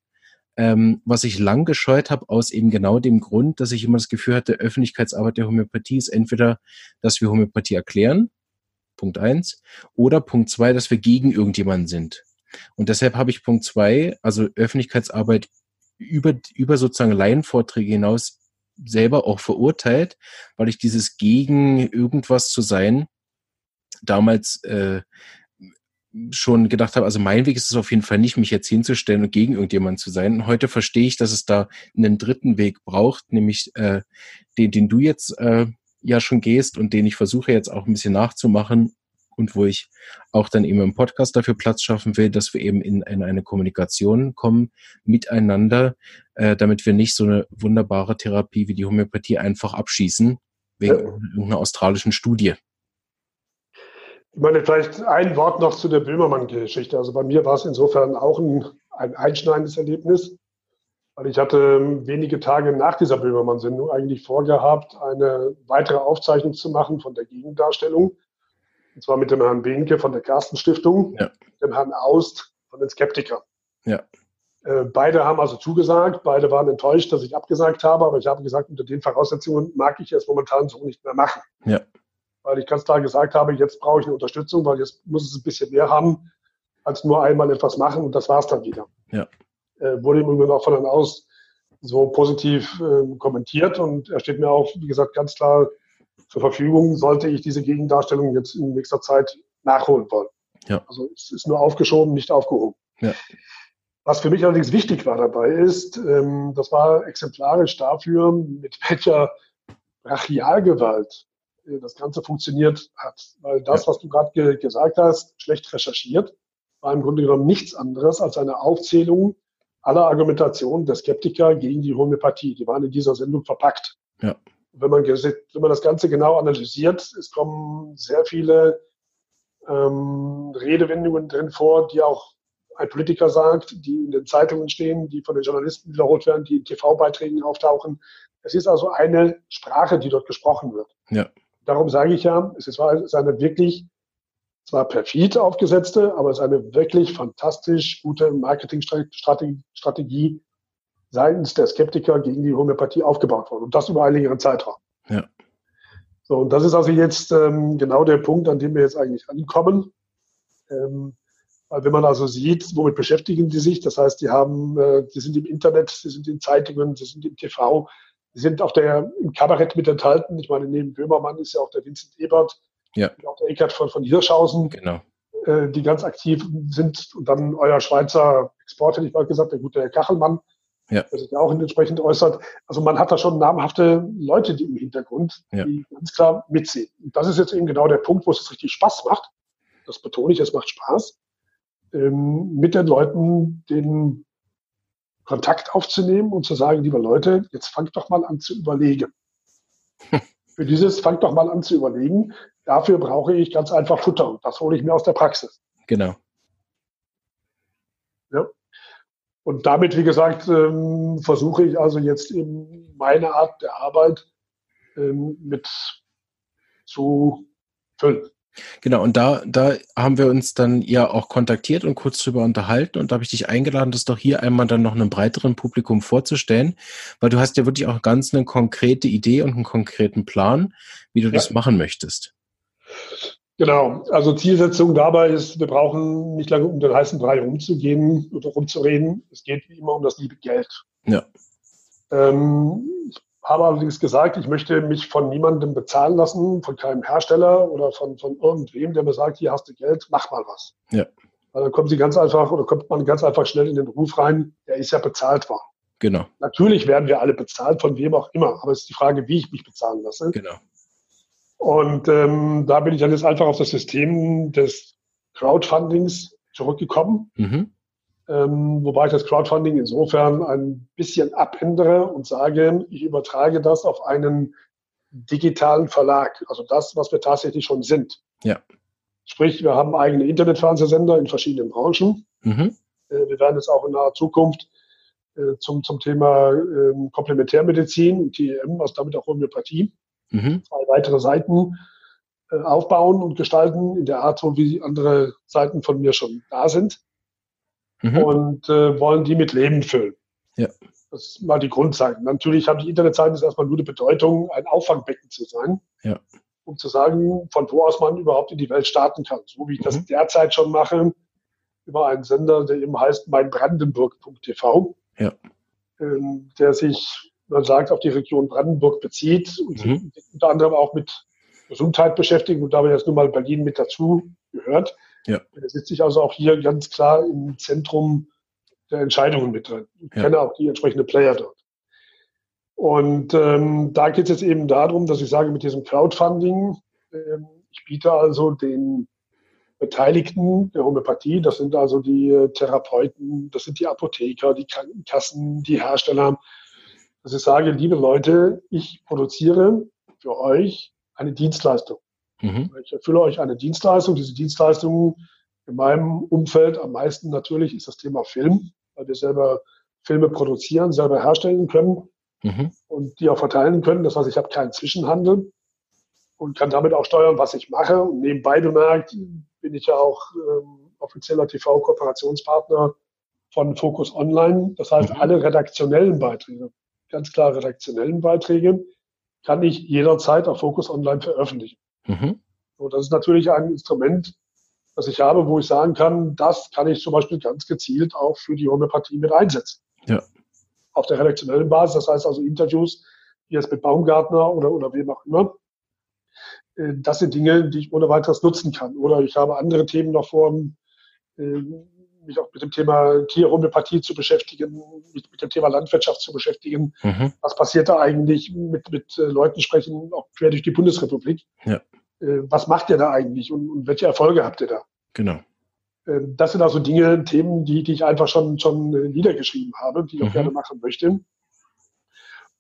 ähm, was ich lang gescheut habe, aus eben genau dem Grund, dass ich immer das Gefühl hatte, Öffentlichkeitsarbeit der Homöopathie ist entweder, dass wir Homöopathie erklären, Punkt eins, oder Punkt zwei, dass wir gegen irgendjemanden sind. Und deshalb habe ich Punkt zwei, also Öffentlichkeitsarbeit über, über sozusagen Laienvorträge hinaus selber auch verurteilt, weil ich dieses gegen irgendwas zu sein damals äh, schon gedacht habe, also mein Weg ist es auf jeden Fall nicht, mich jetzt hinzustellen und gegen irgendjemanden zu sein. heute verstehe ich, dass es da einen dritten Weg braucht, nämlich äh, den, den du jetzt äh, ja schon gehst und den ich versuche jetzt auch ein bisschen nachzumachen und wo ich auch dann eben im Podcast dafür Platz schaffen will, dass wir eben in, in eine Kommunikation kommen miteinander, äh, damit wir nicht so eine wunderbare Therapie wie die Homöopathie einfach abschießen wegen ja. irgendeiner australischen Studie. Ich meine, vielleicht ein Wort noch zu der Böhmermann-Geschichte. Also bei mir war es insofern auch ein, ein einschneidendes Erlebnis, weil ich hatte ähm, wenige Tage nach dieser Böhmermann-Sendung eigentlich vorgehabt, eine weitere Aufzeichnung zu machen von der Gegendarstellung. Und zwar mit dem Herrn Behnke von der Carsten Stiftung, ja. dem Herrn Aust von den Skeptikern. Ja. Äh, beide haben also zugesagt, beide waren enttäuscht, dass ich abgesagt habe, aber ich habe gesagt, unter den Voraussetzungen mag ich es momentan so nicht mehr machen. Ja weil ich ganz klar gesagt habe, jetzt brauche ich eine Unterstützung, weil jetzt muss es ein bisschen mehr haben, als nur einmal etwas machen und das war es dann wieder. Ja. Äh, wurde im Übrigen auch von Herrn Aus so positiv äh, kommentiert und er steht mir auch, wie gesagt, ganz klar zur Verfügung, sollte ich diese Gegendarstellung jetzt in nächster Zeit nachholen wollen. Ja. Also es ist nur aufgeschoben, nicht aufgehoben. Ja. Was für mich allerdings wichtig war dabei ist, ähm, das war exemplarisch dafür, mit welcher Brachialgewalt das Ganze funktioniert hat. Weil das, was du gerade ge gesagt hast, schlecht recherchiert, war im Grunde genommen nichts anderes als eine Aufzählung aller Argumentationen der Skeptiker gegen die Homöopathie. Die waren in dieser Sendung verpackt. Ja. Wenn, man, wenn man das Ganze genau analysiert, es kommen sehr viele ähm, Redewendungen drin vor, die auch ein Politiker sagt, die in den Zeitungen stehen, die von den Journalisten wiederholt werden, die in TV-Beiträgen auftauchen. Es ist also eine Sprache, die dort gesprochen wird. Ja. Darum sage ich ja, es ist eine wirklich zwar perfid aufgesetzte, aber es ist eine wirklich fantastisch gute Marketingstrategie seitens der Skeptiker gegen die Homöopathie aufgebaut worden. Und das über einen längeren Zeitraum. Ja. So, und das ist also jetzt ähm, genau der Punkt, an dem wir jetzt eigentlich ankommen. Ähm, weil wenn man also sieht, womit beschäftigen die sich, das heißt, die haben, äh, die sind im Internet, sie sind in Zeitungen, sie sind im TV, sind auch der, im Kabarett mit enthalten. Ich meine, neben Böhmermann ist ja auch der Vincent Ebert, ja. auch der Eckert von, von Hirschhausen, genau. äh, die ganz aktiv sind. Und dann euer Schweizer Export, hätte ich mal gesagt, der gute Herr Kachelmann, ja. der sich auch entsprechend äußert. Also man hat da schon namhafte Leute die im Hintergrund, ja. die ganz klar mitziehen. Und das ist jetzt eben genau der Punkt, wo es richtig Spaß macht. Das betone ich, es macht Spaß. Ähm, mit den Leuten, denen Kontakt aufzunehmen und zu sagen, liebe Leute, jetzt fangt doch mal an zu überlegen. Für dieses fangt doch mal an zu überlegen. Dafür brauche ich ganz einfach Futter und das hole ich mir aus der Praxis. Genau. Ja. Und damit, wie gesagt, ähm, versuche ich also jetzt eben meine Art der Arbeit ähm, mit zu füllen. Genau, und da, da haben wir uns dann ja auch kontaktiert und kurz drüber unterhalten und da habe ich dich eingeladen, das doch hier einmal dann noch einem breiteren Publikum vorzustellen, weil du hast ja wirklich auch ganz eine konkrete Idee und einen konkreten Plan, wie du ja. das machen möchtest. Genau, also Zielsetzung dabei ist, wir brauchen nicht lange um den heißen Brei rumzugehen oder rumzureden. Es geht wie immer um das liebe Geld. Ja. Ähm, habe allerdings gesagt, ich möchte mich von niemandem bezahlen lassen, von keinem Hersteller oder von, von irgendwem, der mir sagt, hier hast du Geld, mach mal was. Ja. Weil dann kommen sie ganz einfach oder kommt man ganz einfach schnell in den Ruf rein, der ist ja bezahlt worden. Genau. Natürlich werden wir alle bezahlt, von wem auch immer. Aber es ist die Frage, wie ich mich bezahlen lasse. Genau. Und ähm, da bin ich dann jetzt einfach auf das System des Crowdfundings zurückgekommen. Mhm. Ähm, wobei ich das Crowdfunding insofern ein bisschen abändere und sage, ich übertrage das auf einen digitalen Verlag, also das, was wir tatsächlich schon sind. Ja. Sprich, wir haben eigene Internetfernsehsender in verschiedenen Branchen. Mhm. Äh, wir werden jetzt auch in naher Zukunft äh, zum, zum Thema äh, Komplementärmedizin und TEM, also damit auch Homöopathie, mhm. zwei weitere Seiten äh, aufbauen und gestalten in der Art, so wie andere Seiten von mir schon da sind. Mhm. Und äh, wollen die mit Leben füllen. Ja. Das ist mal die Grundseiten. Natürlich haben die Internetseiten erstmal nur die Bedeutung, ein Auffangbecken zu sein. Ja. Um zu sagen, von wo aus man überhaupt in die Welt starten kann. So wie ich mhm. das derzeit schon mache, über einen Sender, der eben heißt meinbrandenburg.tv. Ja. Ähm, der sich, man sagt, auf die Region Brandenburg bezieht und mhm. unter anderem auch mit Gesundheit beschäftigt und dabei jetzt nun mal Berlin mit dazu gehört. Ja. Da sitze ich also auch hier ganz klar im Zentrum der Entscheidungen mit drin. Ich ja. kenne auch die entsprechenden Player dort. Und ähm, da geht es jetzt eben darum, dass ich sage, mit diesem Crowdfunding, ähm, ich biete also den Beteiligten der Homöopathie, das sind also die äh, Therapeuten, das sind die Apotheker, die Krankenkassen, die Hersteller, dass ich sage, liebe Leute, ich produziere für euch eine Dienstleistung. Mhm. Ich erfülle euch eine Dienstleistung. Diese Dienstleistung in meinem Umfeld am meisten natürlich ist das Thema Film weil wir selber Filme produzieren, selber herstellen können mhm. und die auch verteilen können. Das heißt, ich habe keinen Zwischenhandel und kann damit auch steuern, was ich mache. Und nebenbei bemerkt bin ich ja auch ähm, offizieller TV-Kooperationspartner von Focus Online. Das heißt, mhm. alle redaktionellen Beiträge, ganz klar redaktionellen Beiträge, kann ich jederzeit auf Focus Online veröffentlichen. Mhm. So, das ist natürlich ein Instrument, das ich habe, wo ich sagen kann, das kann ich zum Beispiel ganz gezielt auch für die Homöopathie mit einsetzen. Ja. Auf der redaktionellen Basis, das heißt also Interviews, wie jetzt mit Baumgartner oder, oder wem auch immer. Äh, das sind Dinge, die ich ohne weiteres nutzen kann. Oder ich habe andere Themen noch vor, äh, mich auch mit dem Thema Tierhomöopathie zu beschäftigen, mit, mit dem Thema Landwirtschaft zu beschäftigen. Mhm. Was passiert da eigentlich mit, mit äh, Leuten sprechen, auch quer durch die Bundesrepublik? Ja. Was macht ihr da eigentlich und, und welche Erfolge habt ihr da? Genau. Ähm, das sind also Dinge, Themen, die, die ich einfach schon, schon äh, niedergeschrieben habe, die ich auch mhm. gerne machen möchte.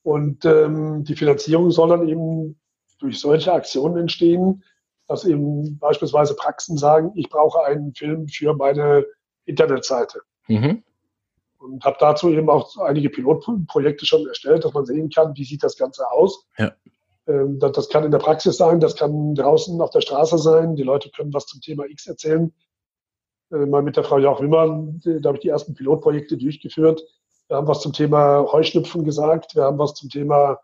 Und ähm, die Finanzierung soll dann eben durch solche Aktionen entstehen, dass eben beispielsweise Praxen sagen, ich brauche einen Film für meine Internetseite. Mhm. Und habe dazu eben auch einige Pilotprojekte schon erstellt, dass man sehen kann, wie sieht das Ganze aus. Ja. Ähm, das kann in der Praxis sein, das kann draußen auf der Straße sein. Die Leute können was zum Thema X erzählen. Äh, mal mit der Frau Jauch Wimmern, da habe ich die ersten Pilotprojekte durchgeführt. Wir haben was zum Thema Heuschnupfen gesagt. Wir haben was zum Thema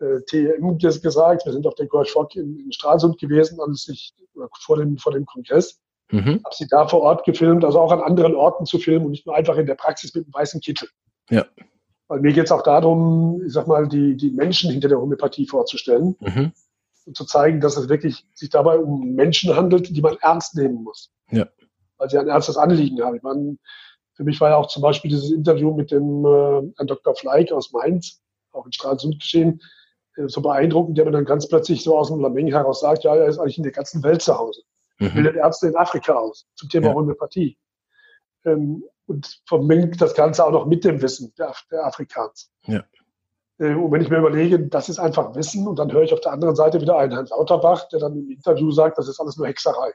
äh, TM gesagt. Wir sind auf der Gorch Fock in, in Stralsund gewesen, als ich, vor, dem, vor dem Kongress. Mhm. Habe sie da vor Ort gefilmt, also auch an anderen Orten zu filmen und nicht nur einfach in der Praxis mit einem weißen Kittel. Ja. Weil mir geht es auch darum, ich sag mal, die, die Menschen hinter der Homöopathie vorzustellen mhm. und zu zeigen, dass es wirklich sich dabei um Menschen handelt, die man ernst nehmen muss. Ja. Weil sie ein ernstes Anliegen haben. Ich meine, für mich war ja auch zum Beispiel dieses Interview mit dem äh, Herrn Dr. Fleig aus Mainz, auch in Stralsund geschehen, äh, so beeindruckend, der mir dann ganz plötzlich so aus dem Lameng heraus sagt, ja, er ist eigentlich in der ganzen Welt zu Hause. Mhm. Bildet Ärzte in Afrika aus zum Thema ja. Homöopathie. Ähm, und vermengt das Ganze auch noch mit dem Wissen der, der Afrikaans. Ja. Äh, und wenn ich mir überlege, das ist einfach Wissen und dann höre ich auf der anderen Seite wieder einen Herrn Lauterbach, der dann im Interview sagt, das ist alles nur Hexerei.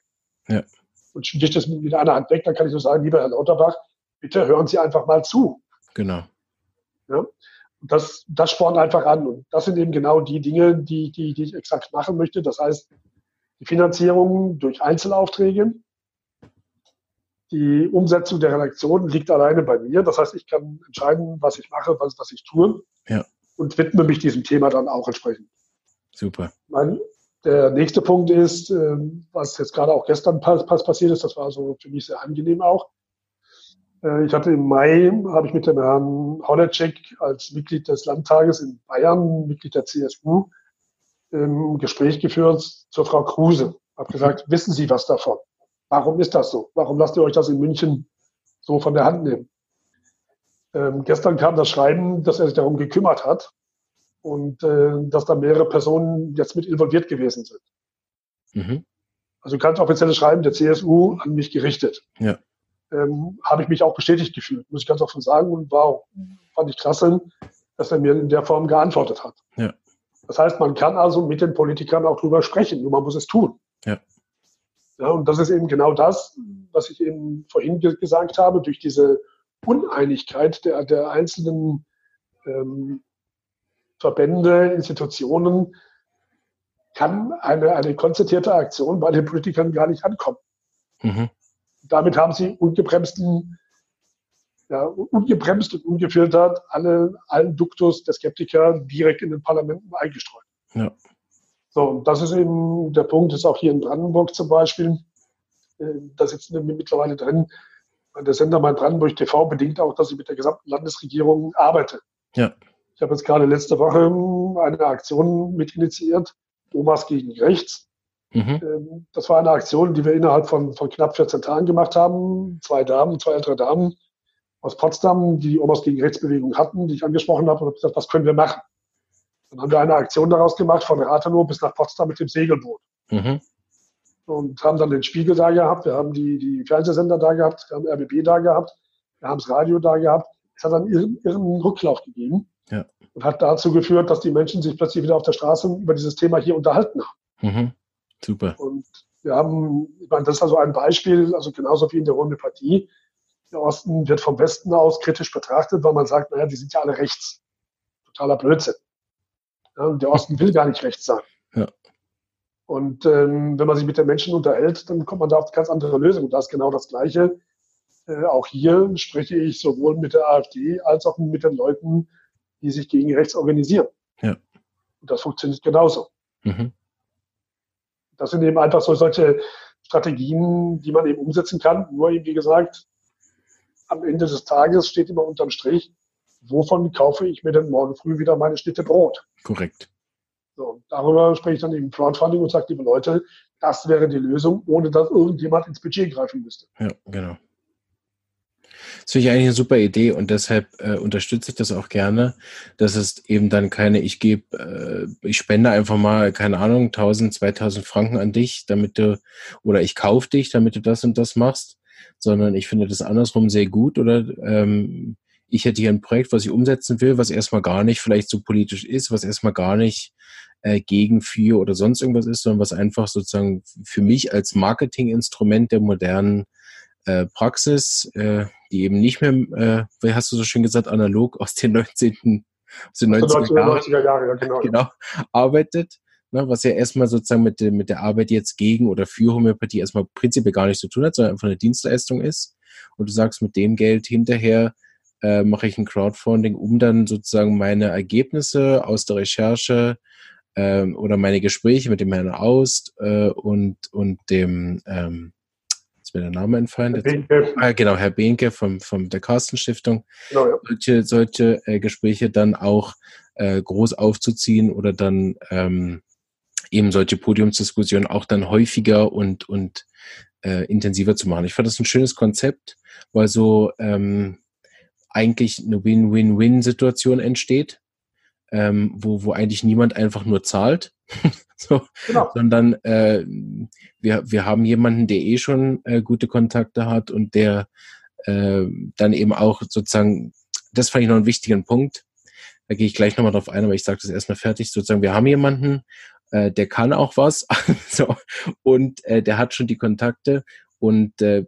Ja. Und sticht das mit einer Hand weg, dann kann ich nur sagen, lieber Herr Lauterbach, bitte hören Sie einfach mal zu. Genau. Ja? Und das, das spornt einfach an. Und das sind eben genau die Dinge, die, die, die ich exakt machen möchte. Das heißt, die Finanzierung durch Einzelaufträge, die Umsetzung der Redaktion liegt alleine bei mir. Das heißt, ich kann entscheiden, was ich mache, was, was ich tue. Ja. Und widme mich diesem Thema dann auch entsprechend. Super. Mein, der nächste Punkt ist, ähm, was jetzt gerade auch gestern passiert ist, das war so für mich sehr angenehm auch. Äh, ich hatte im Mai, habe ich mit dem Herrn Honecek als Mitglied des Landtages in Bayern, Mitglied der CSU, ähm, Gespräch geführt zur Frau Kruse. Habe gesagt, wissen Sie was davon? Warum ist das so? Warum lasst ihr euch das in München so von der Hand nehmen? Ähm, gestern kam das Schreiben, dass er sich darum gekümmert hat und äh, dass da mehrere Personen jetzt mit involviert gewesen sind. Mhm. Also ganz offizielles Schreiben der CSU an mich gerichtet. Ja. Ähm, Habe ich mich auch bestätigt gefühlt, muss ich ganz offen sagen. Und war, fand ich klasse, dass er mir in der Form geantwortet hat. Ja. Das heißt, man kann also mit den Politikern auch drüber sprechen, nur man muss es tun. Ja. ja und das ist eben genau das, was ich eben vorhin ge gesagt habe, durch diese Uneinigkeit der, der einzelnen ähm, Verbände, Institutionen, kann eine, eine konzertierte Aktion bei den Politikern gar nicht ankommen. Mhm. Damit haben sie ungebremsten, ja, ungebremst und ungefiltert alle, allen Duktus der Skeptiker direkt in den Parlamenten eingestreut. Ja. So, und das ist eben der Punkt, ist auch hier in Brandenburg zum Beispiel. Äh, da sitzen wir mittlerweile drin. Der Sender Mein Brandenburg TV bedingt auch, dass ich mit der gesamten Landesregierung arbeite. Ja. Ich habe jetzt gerade letzte Woche eine Aktion mit initiiert, Omas gegen Rechts. Mhm. Ähm, das war eine Aktion, die wir innerhalb von, von knapp 14 Tagen gemacht haben. Zwei Damen, zwei ältere Damen aus Potsdam, die die Omas gegen Rechtsbewegung hatten, die ich angesprochen habe und habe gesagt, was können wir machen? Dann haben wir eine Aktion daraus gemacht, von Rathenow bis nach Potsdam mit dem Segelboot. Mhm. Und haben dann den Spiegel da gehabt, wir haben die, die Fernsehsender da gehabt, wir haben RBB da gehabt, wir haben das Radio da gehabt. Es hat dann ihren, ihren Rücklauf gegeben. Ja und hat dazu geführt, dass die Menschen sich plötzlich wieder auf der Straße über dieses Thema hier unterhalten haben. Mhm. Super. Und wir haben, ich meine, das ist also ein Beispiel, also genauso wie in der Homöopathie. Der Osten wird vom Westen aus kritisch betrachtet, weil man sagt, naja, die sind ja alle rechts. Totaler Blödsinn. Ja, der Osten will gar nicht rechts sein. Ja. Und ähm, wenn man sich mit den Menschen unterhält, dann kommt man da auf ganz andere Lösungen. Da ist genau das Gleiche. Äh, auch hier spreche ich sowohl mit der AfD als auch mit den Leuten, die sich gegen rechts organisieren. Ja. Und das funktioniert genauso. Mhm. Das sind eben einfach so solche Strategien, die man eben umsetzen kann. Nur eben, wie gesagt, am Ende des Tages steht immer unterm Strich, wovon kaufe ich mir denn morgen früh wieder meine Schnitte Brot? Korrekt. So, darüber spreche ich dann eben Crowdfunding und sage, liebe Leute, das wäre die Lösung, ohne dass irgendjemand ins Budget greifen müsste. Ja, genau. Das finde ich eigentlich eine super Idee und deshalb äh, unterstütze ich das auch gerne. Das ist eben dann keine, ich gebe, äh, ich spende einfach mal, keine Ahnung, 1000, 2000 Franken an dich, damit du, oder ich kaufe dich, damit du das und das machst, sondern ich finde das andersrum sehr gut oder ähm, ich hätte hier ein Projekt, was ich umsetzen will, was erstmal gar nicht vielleicht so politisch ist, was erstmal gar nicht äh, gegen, für oder sonst irgendwas ist, sondern was einfach sozusagen für mich als Marketinginstrument der modernen äh, Praxis, äh, die eben nicht mehr, äh, wie hast du so schön gesagt, analog aus den 19. Aus den 90er, Jahren, 90er Jahre, ja, genau. genau arbeitet, ne, was ja erstmal sozusagen mit, mit der Arbeit jetzt gegen oder für Homöopathie erstmal prinzipiell gar nichts zu tun hat, sondern einfach eine Dienstleistung ist. Und du sagst, mit dem Geld hinterher äh, mache ich ein Crowdfunding, um dann sozusagen meine Ergebnisse aus der Recherche äh, oder meine Gespräche mit dem Herrn Aust äh, und, und dem ähm, ist mir der Name entfallen. Ah, genau, Herr Behnke vom, vom der Carsten Stiftung. Genau, ja. Solche, solche äh, Gespräche dann auch äh, groß aufzuziehen oder dann ähm, eben solche Podiumsdiskussionen auch dann häufiger und, und äh, intensiver zu machen. Ich fand das ein schönes Konzept, weil so ähm, eigentlich eine Win-Win-Win-Situation entsteht, ähm, wo, wo eigentlich niemand einfach nur zahlt, so, genau. sondern äh, wir, wir haben jemanden, der eh schon äh, gute Kontakte hat und der äh, dann eben auch sozusagen, das fand ich noch einen wichtigen Punkt, da gehe ich gleich nochmal drauf ein, aber ich sage das erstmal fertig, sozusagen, wir haben jemanden, äh, der kann auch was so, und äh, der hat schon die Kontakte und äh,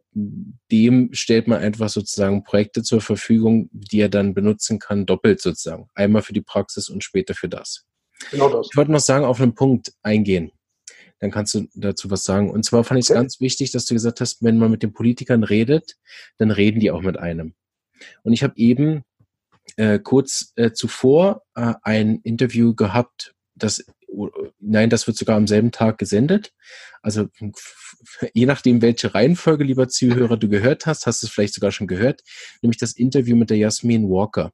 dem stellt man einfach sozusagen Projekte zur Verfügung, die er dann benutzen kann, doppelt sozusagen. Einmal für die Praxis und später für das. Genau das. Ich wollte noch sagen, auf einen Punkt eingehen. Dann kannst du dazu was sagen. Und zwar fand ich es okay. ganz wichtig, dass du gesagt hast, wenn man mit den Politikern redet, dann reden die auch mit einem. Und ich habe eben äh, kurz äh, zuvor äh, ein Interview gehabt, das nein, das wird sogar am selben Tag gesendet. Also je nachdem, welche Reihenfolge, lieber Zuhörer, du gehört hast, hast du es vielleicht sogar schon gehört, nämlich das Interview mit der Jasmin Walker.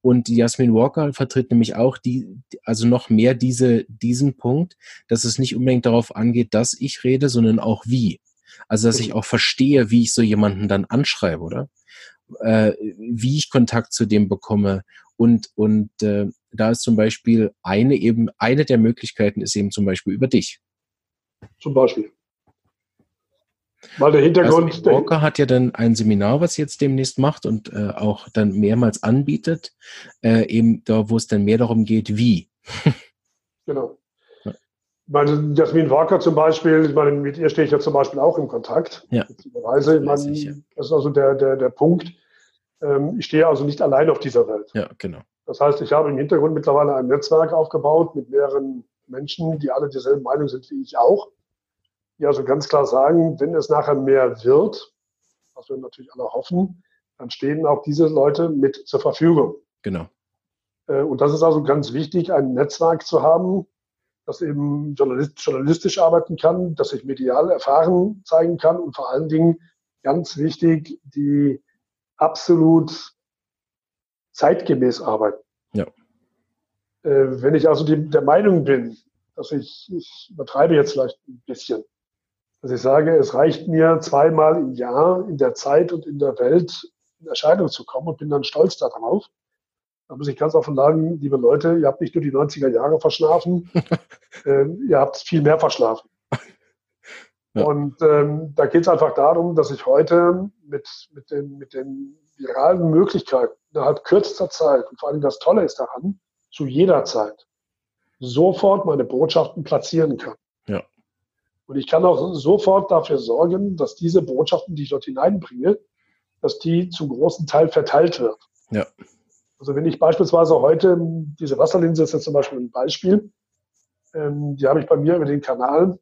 Und die Jasmin Walker vertritt nämlich auch die, also noch mehr diese, diesen Punkt, dass es nicht unbedingt darauf angeht, dass ich rede, sondern auch wie. Also dass ich auch verstehe, wie ich so jemanden dann anschreibe, oder? Äh, wie ich Kontakt zu dem bekomme. Und, und äh, da ist zum Beispiel eine eben, eine der Möglichkeiten ist eben zum Beispiel über dich. Zum Beispiel. Weil der Hintergrund. Also Walker hat ja dann ein Seminar, was jetzt demnächst macht und äh, auch dann mehrmals anbietet, äh, eben da, wo es dann mehr darum geht, wie. genau. Ja. Ich meine, Jasmin Walker zum Beispiel, ich meine, mit ihr stehe ich ja zum Beispiel auch in Kontakt. Ja. Weise. Ich meine. Das ist also der, der, der Punkt. Ähm, ich stehe also nicht allein auf dieser Welt. Ja, genau. Das heißt, ich habe im Hintergrund mittlerweile ein Netzwerk aufgebaut mit mehreren Menschen, die alle dieselben Meinung sind wie ich auch die also ganz klar sagen, wenn es nachher mehr wird, was wir natürlich alle hoffen, dann stehen auch diese Leute mit zur Verfügung. Genau. Äh, und das ist also ganz wichtig, ein Netzwerk zu haben, das eben journalistisch arbeiten kann, das sich medial erfahren zeigen kann und vor allen Dingen ganz wichtig, die absolut zeitgemäß arbeiten. Ja. Äh, wenn ich also die, der Meinung bin, dass ich, ich übertreibe jetzt vielleicht ein bisschen, dass ich sage, es reicht mir zweimal im Jahr in der Zeit und in der Welt in Erscheinung zu kommen und bin dann stolz darauf. Da muss ich ganz offen sagen, liebe Leute, ihr habt nicht nur die 90er Jahre verschlafen, äh, ihr habt viel mehr verschlafen. Ja. Und ähm, da geht es einfach darum, dass ich heute mit, mit, den, mit den viralen Möglichkeiten innerhalb kürzester Zeit, und vor allem das Tolle ist daran, zu jeder Zeit sofort meine Botschaften platzieren kann. Und ich kann auch sofort dafür sorgen, dass diese Botschaften, die ich dort hineinbringe, dass die zum großen Teil verteilt wird. Ja. Also wenn ich beispielsweise heute, diese Wasserlinse ist jetzt zum Beispiel ein Beispiel, ähm, die habe ich bei mir über den Kanal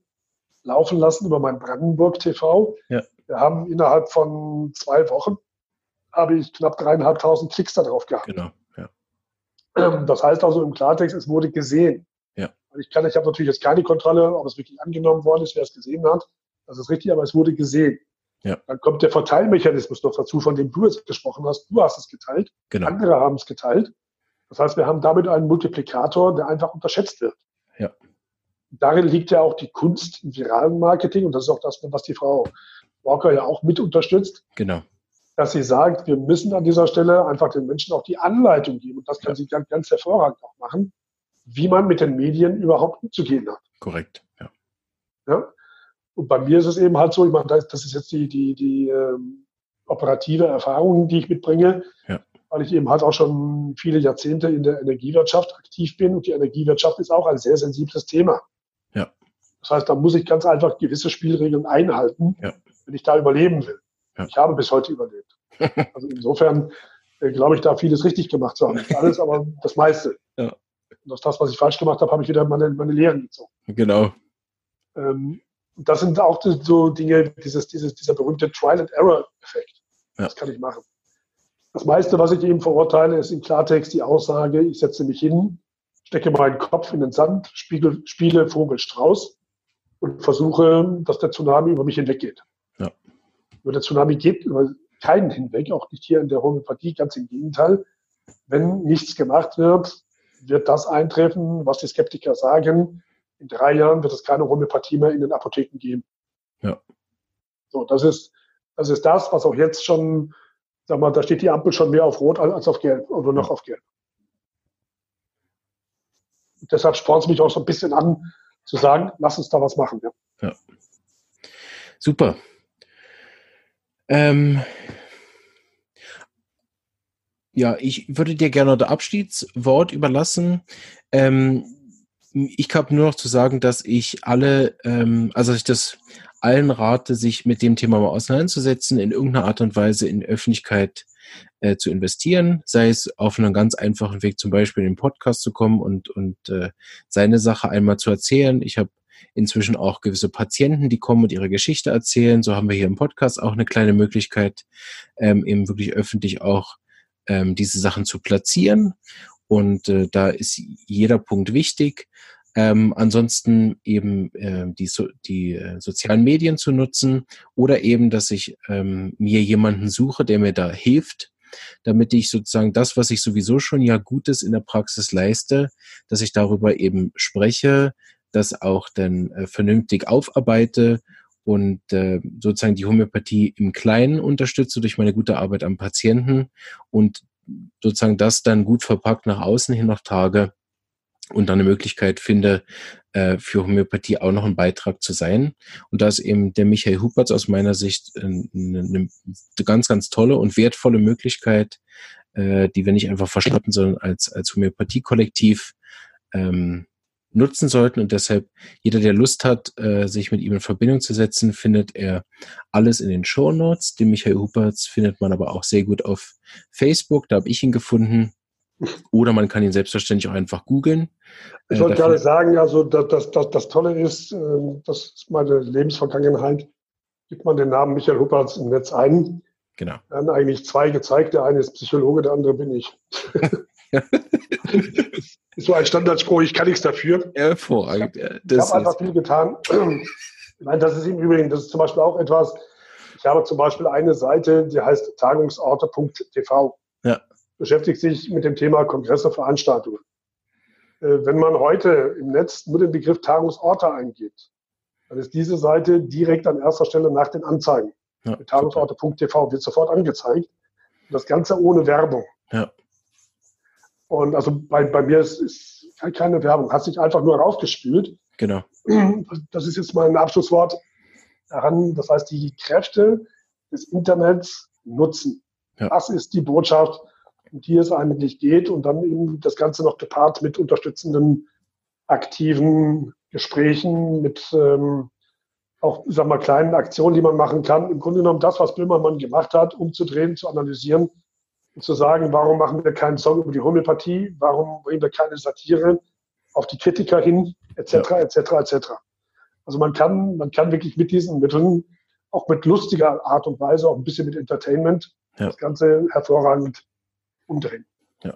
laufen lassen, über mein Brandenburg TV. Ja. Wir haben innerhalb von zwei Wochen, habe ich knapp dreieinhalbtausend Klicks darauf gehabt. Genau, ja. Ähm, das heißt also im Klartext, es wurde gesehen. Ich kann, ich habe natürlich jetzt keine Kontrolle, ob es wirklich angenommen worden ist, wer es gesehen hat. Das ist richtig, aber es wurde gesehen. Ja. Dann kommt der Verteilmechanismus noch dazu, von dem du jetzt gesprochen hast. Du hast es geteilt, genau. andere haben es geteilt. Das heißt, wir haben damit einen Multiplikator, der einfach unterschätzt wird. Ja. Darin liegt ja auch die Kunst im viralen Marketing und das ist auch das, was die Frau Walker ja auch mit unterstützt. Genau. Dass sie sagt, wir müssen an dieser Stelle einfach den Menschen auch die Anleitung geben und das kann ja. sie ganz, ganz hervorragend auch machen wie man mit den Medien überhaupt umzugehen hat. Korrekt, ja. ja? Und bei mir ist es eben halt so, ich meine, das ist jetzt die, die, die ähm, operative Erfahrung, die ich mitbringe, ja. weil ich eben halt auch schon viele Jahrzehnte in der Energiewirtschaft aktiv bin und die Energiewirtschaft ist auch ein sehr sensibles Thema. Ja. Das heißt, da muss ich ganz einfach gewisse Spielregeln einhalten, ja. wenn ich da überleben will. Ja. Ich habe bis heute überlebt. also insofern äh, glaube ich, da vieles richtig gemacht zu haben. Nicht alles, aber das meiste. Ja. Und aus das, was ich falsch gemacht habe, habe ich wieder meine, meine Lehren gezogen. Genau. Ähm, das sind auch so Dinge, dieses, dieses, dieser berühmte Trial-and-Error-Effekt. Ja. Das kann ich machen. Das meiste, was ich eben verurteile, ist im Klartext die Aussage, ich setze mich hin, stecke meinen Kopf in den Sand, spiegel, spiele Vogel Strauß und versuche, dass der Tsunami über mich hinweggeht. Nur der Tsunami geht über keinen hinweg, auch nicht hier in der Homöopathie, ganz im Gegenteil. Wenn nichts gemacht wird, wird das eintreffen, was die Skeptiker sagen. In drei Jahren wird es keine Homöopathie mehr in den Apotheken geben. Ja. So, das ist, das ist das, was auch jetzt schon, sag mal, da steht die Ampel schon mehr auf Rot als auf Gelb oder noch ja. auf Gelb. Und deshalb spornt es mich auch so ein bisschen an, zu sagen, lass uns da was machen. Ja. ja. Super. Ähm, ja, ich würde dir gerne das Abschiedswort überlassen. Ähm, ich habe nur noch zu sagen, dass ich alle, ähm, also ich das allen rate, sich mit dem Thema mal auseinanderzusetzen, in irgendeiner Art und Weise in Öffentlichkeit äh, zu investieren, sei es auf einem ganz einfachen Weg, zum Beispiel in den Podcast zu kommen und, und äh, seine Sache einmal zu erzählen. Ich habe inzwischen auch gewisse Patienten, die kommen und ihre Geschichte erzählen. So haben wir hier im Podcast auch eine kleine Möglichkeit, ähm, eben wirklich öffentlich auch ähm, diese Sachen zu platzieren. Und äh, da ist jeder Punkt wichtig. Ähm, ansonsten eben äh, die, so, die äh, sozialen Medien zu nutzen oder eben, dass ich ähm, mir jemanden suche, der mir da hilft, damit ich sozusagen das, was ich sowieso schon ja Gutes in der Praxis leiste, dass ich darüber eben spreche, das auch dann äh, vernünftig aufarbeite und äh, sozusagen die Homöopathie im Kleinen unterstütze durch meine gute Arbeit am Patienten und sozusagen das dann gut verpackt nach außen hin noch trage und dann eine Möglichkeit finde, äh, für Homöopathie auch noch ein Beitrag zu sein. Und da ist eben der Michael Hupertz aus meiner Sicht eine, eine ganz, ganz tolle und wertvolle Möglichkeit, äh, die wir nicht einfach verschnappen, sondern als, als Homöopathie-Kollektiv ähm, nutzen sollten. Und deshalb, jeder, der Lust hat, äh, sich mit ihm in Verbindung zu setzen, findet er alles in den Show Notes. Den Michael Hupertz findet man aber auch sehr gut auf Facebook. Da habe ich ihn gefunden. Oder man kann ihn selbstverständlich auch einfach googeln. Ich wollte äh, gerade sagen, also das, das, das Tolle ist, ähm, das ist meine Lebensvergangenheit, gibt man den Namen Michael Huppertz im Netz ein. Genau. Dann eigentlich zwei gezeigt. Der eine ist Psychologe, der andere bin ich. ist so ein Standardspruch, ich kann nichts dafür. Hervorragend. Ich habe hab einfach viel getan. Nein, das ist im Übrigen, das ist zum Beispiel auch etwas, ich habe zum Beispiel eine Seite, die heißt tagungsorte.tv. Ja. Beschäftigt sich mit dem Thema Kongresse, Veranstaltungen. Äh, wenn man heute im Netz nur den Begriff Tagungsorte eingibt, dann ist diese Seite direkt an erster Stelle nach den Anzeigen. Ja, Tagungsorte.tv wird sofort angezeigt. Das Ganze ohne Werbung. Ja. Und also bei, bei mir ist, ist keine Werbung, hat sich einfach nur rausgespült. Genau. Das ist jetzt mein Abschlusswort daran. Das heißt, die Kräfte des Internets nutzen. Ja. Das ist die Botschaft, um die es eigentlich geht. Und dann eben das Ganze noch gepaart mit unterstützenden, aktiven Gesprächen, mit ähm, auch, sag mal, kleinen Aktionen, die man machen kann. Im Grunde genommen das, was Böhmermann gemacht hat, umzudrehen, zu analysieren zu sagen, warum machen wir keinen Song über die Homöopathie, warum bringen wir keine Satire auf die Kritiker hin, etc., etc., etc. Also man kann, man kann wirklich mit diesen Mitteln, auch mit lustiger Art und Weise, auch ein bisschen mit Entertainment, ja. das Ganze hervorragend umdrehen. Ja.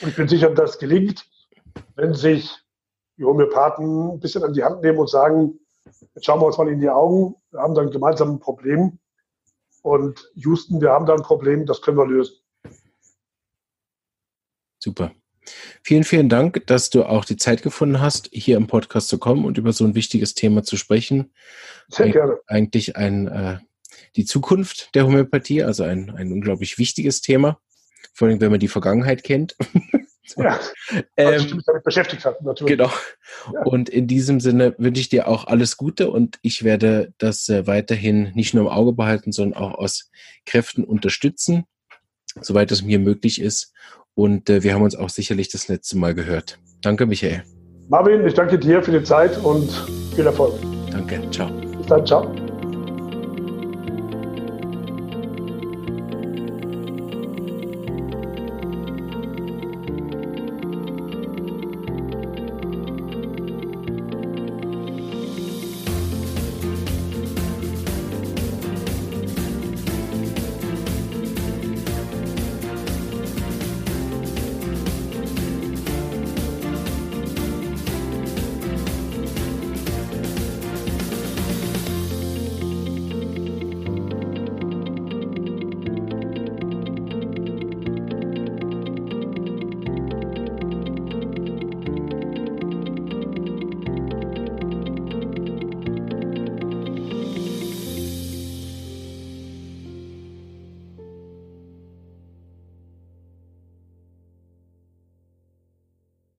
Und ich bin sicher, dass gelingt, wenn sich die Homöopathen ein bisschen an die Hand nehmen und sagen, jetzt schauen wir uns mal in die Augen, wir haben dann gemeinsam ein Problem und Houston, wir haben da ein Problem, das können wir lösen. Super. Vielen, vielen Dank, dass du auch die Zeit gefunden hast, hier im Podcast zu kommen und über so ein wichtiges Thema zu sprechen. Sehr gerne. Eigentlich ein, äh, die Zukunft der Homöopathie, also ein, ein unglaublich wichtiges Thema. Vor allem, wenn man die Vergangenheit kennt. Ja, ähm, ich mich damit beschäftigt habe, natürlich. Genau. Ja. Und in diesem Sinne wünsche ich dir auch alles Gute und ich werde das äh, weiterhin nicht nur im Auge behalten, sondern auch aus Kräften unterstützen, soweit es mir möglich ist. Und äh, wir haben uns auch sicherlich das letzte Mal gehört. Danke, Michael. Marvin, ich danke dir für die Zeit und viel Erfolg. Danke, ciao. Bis dann, ciao.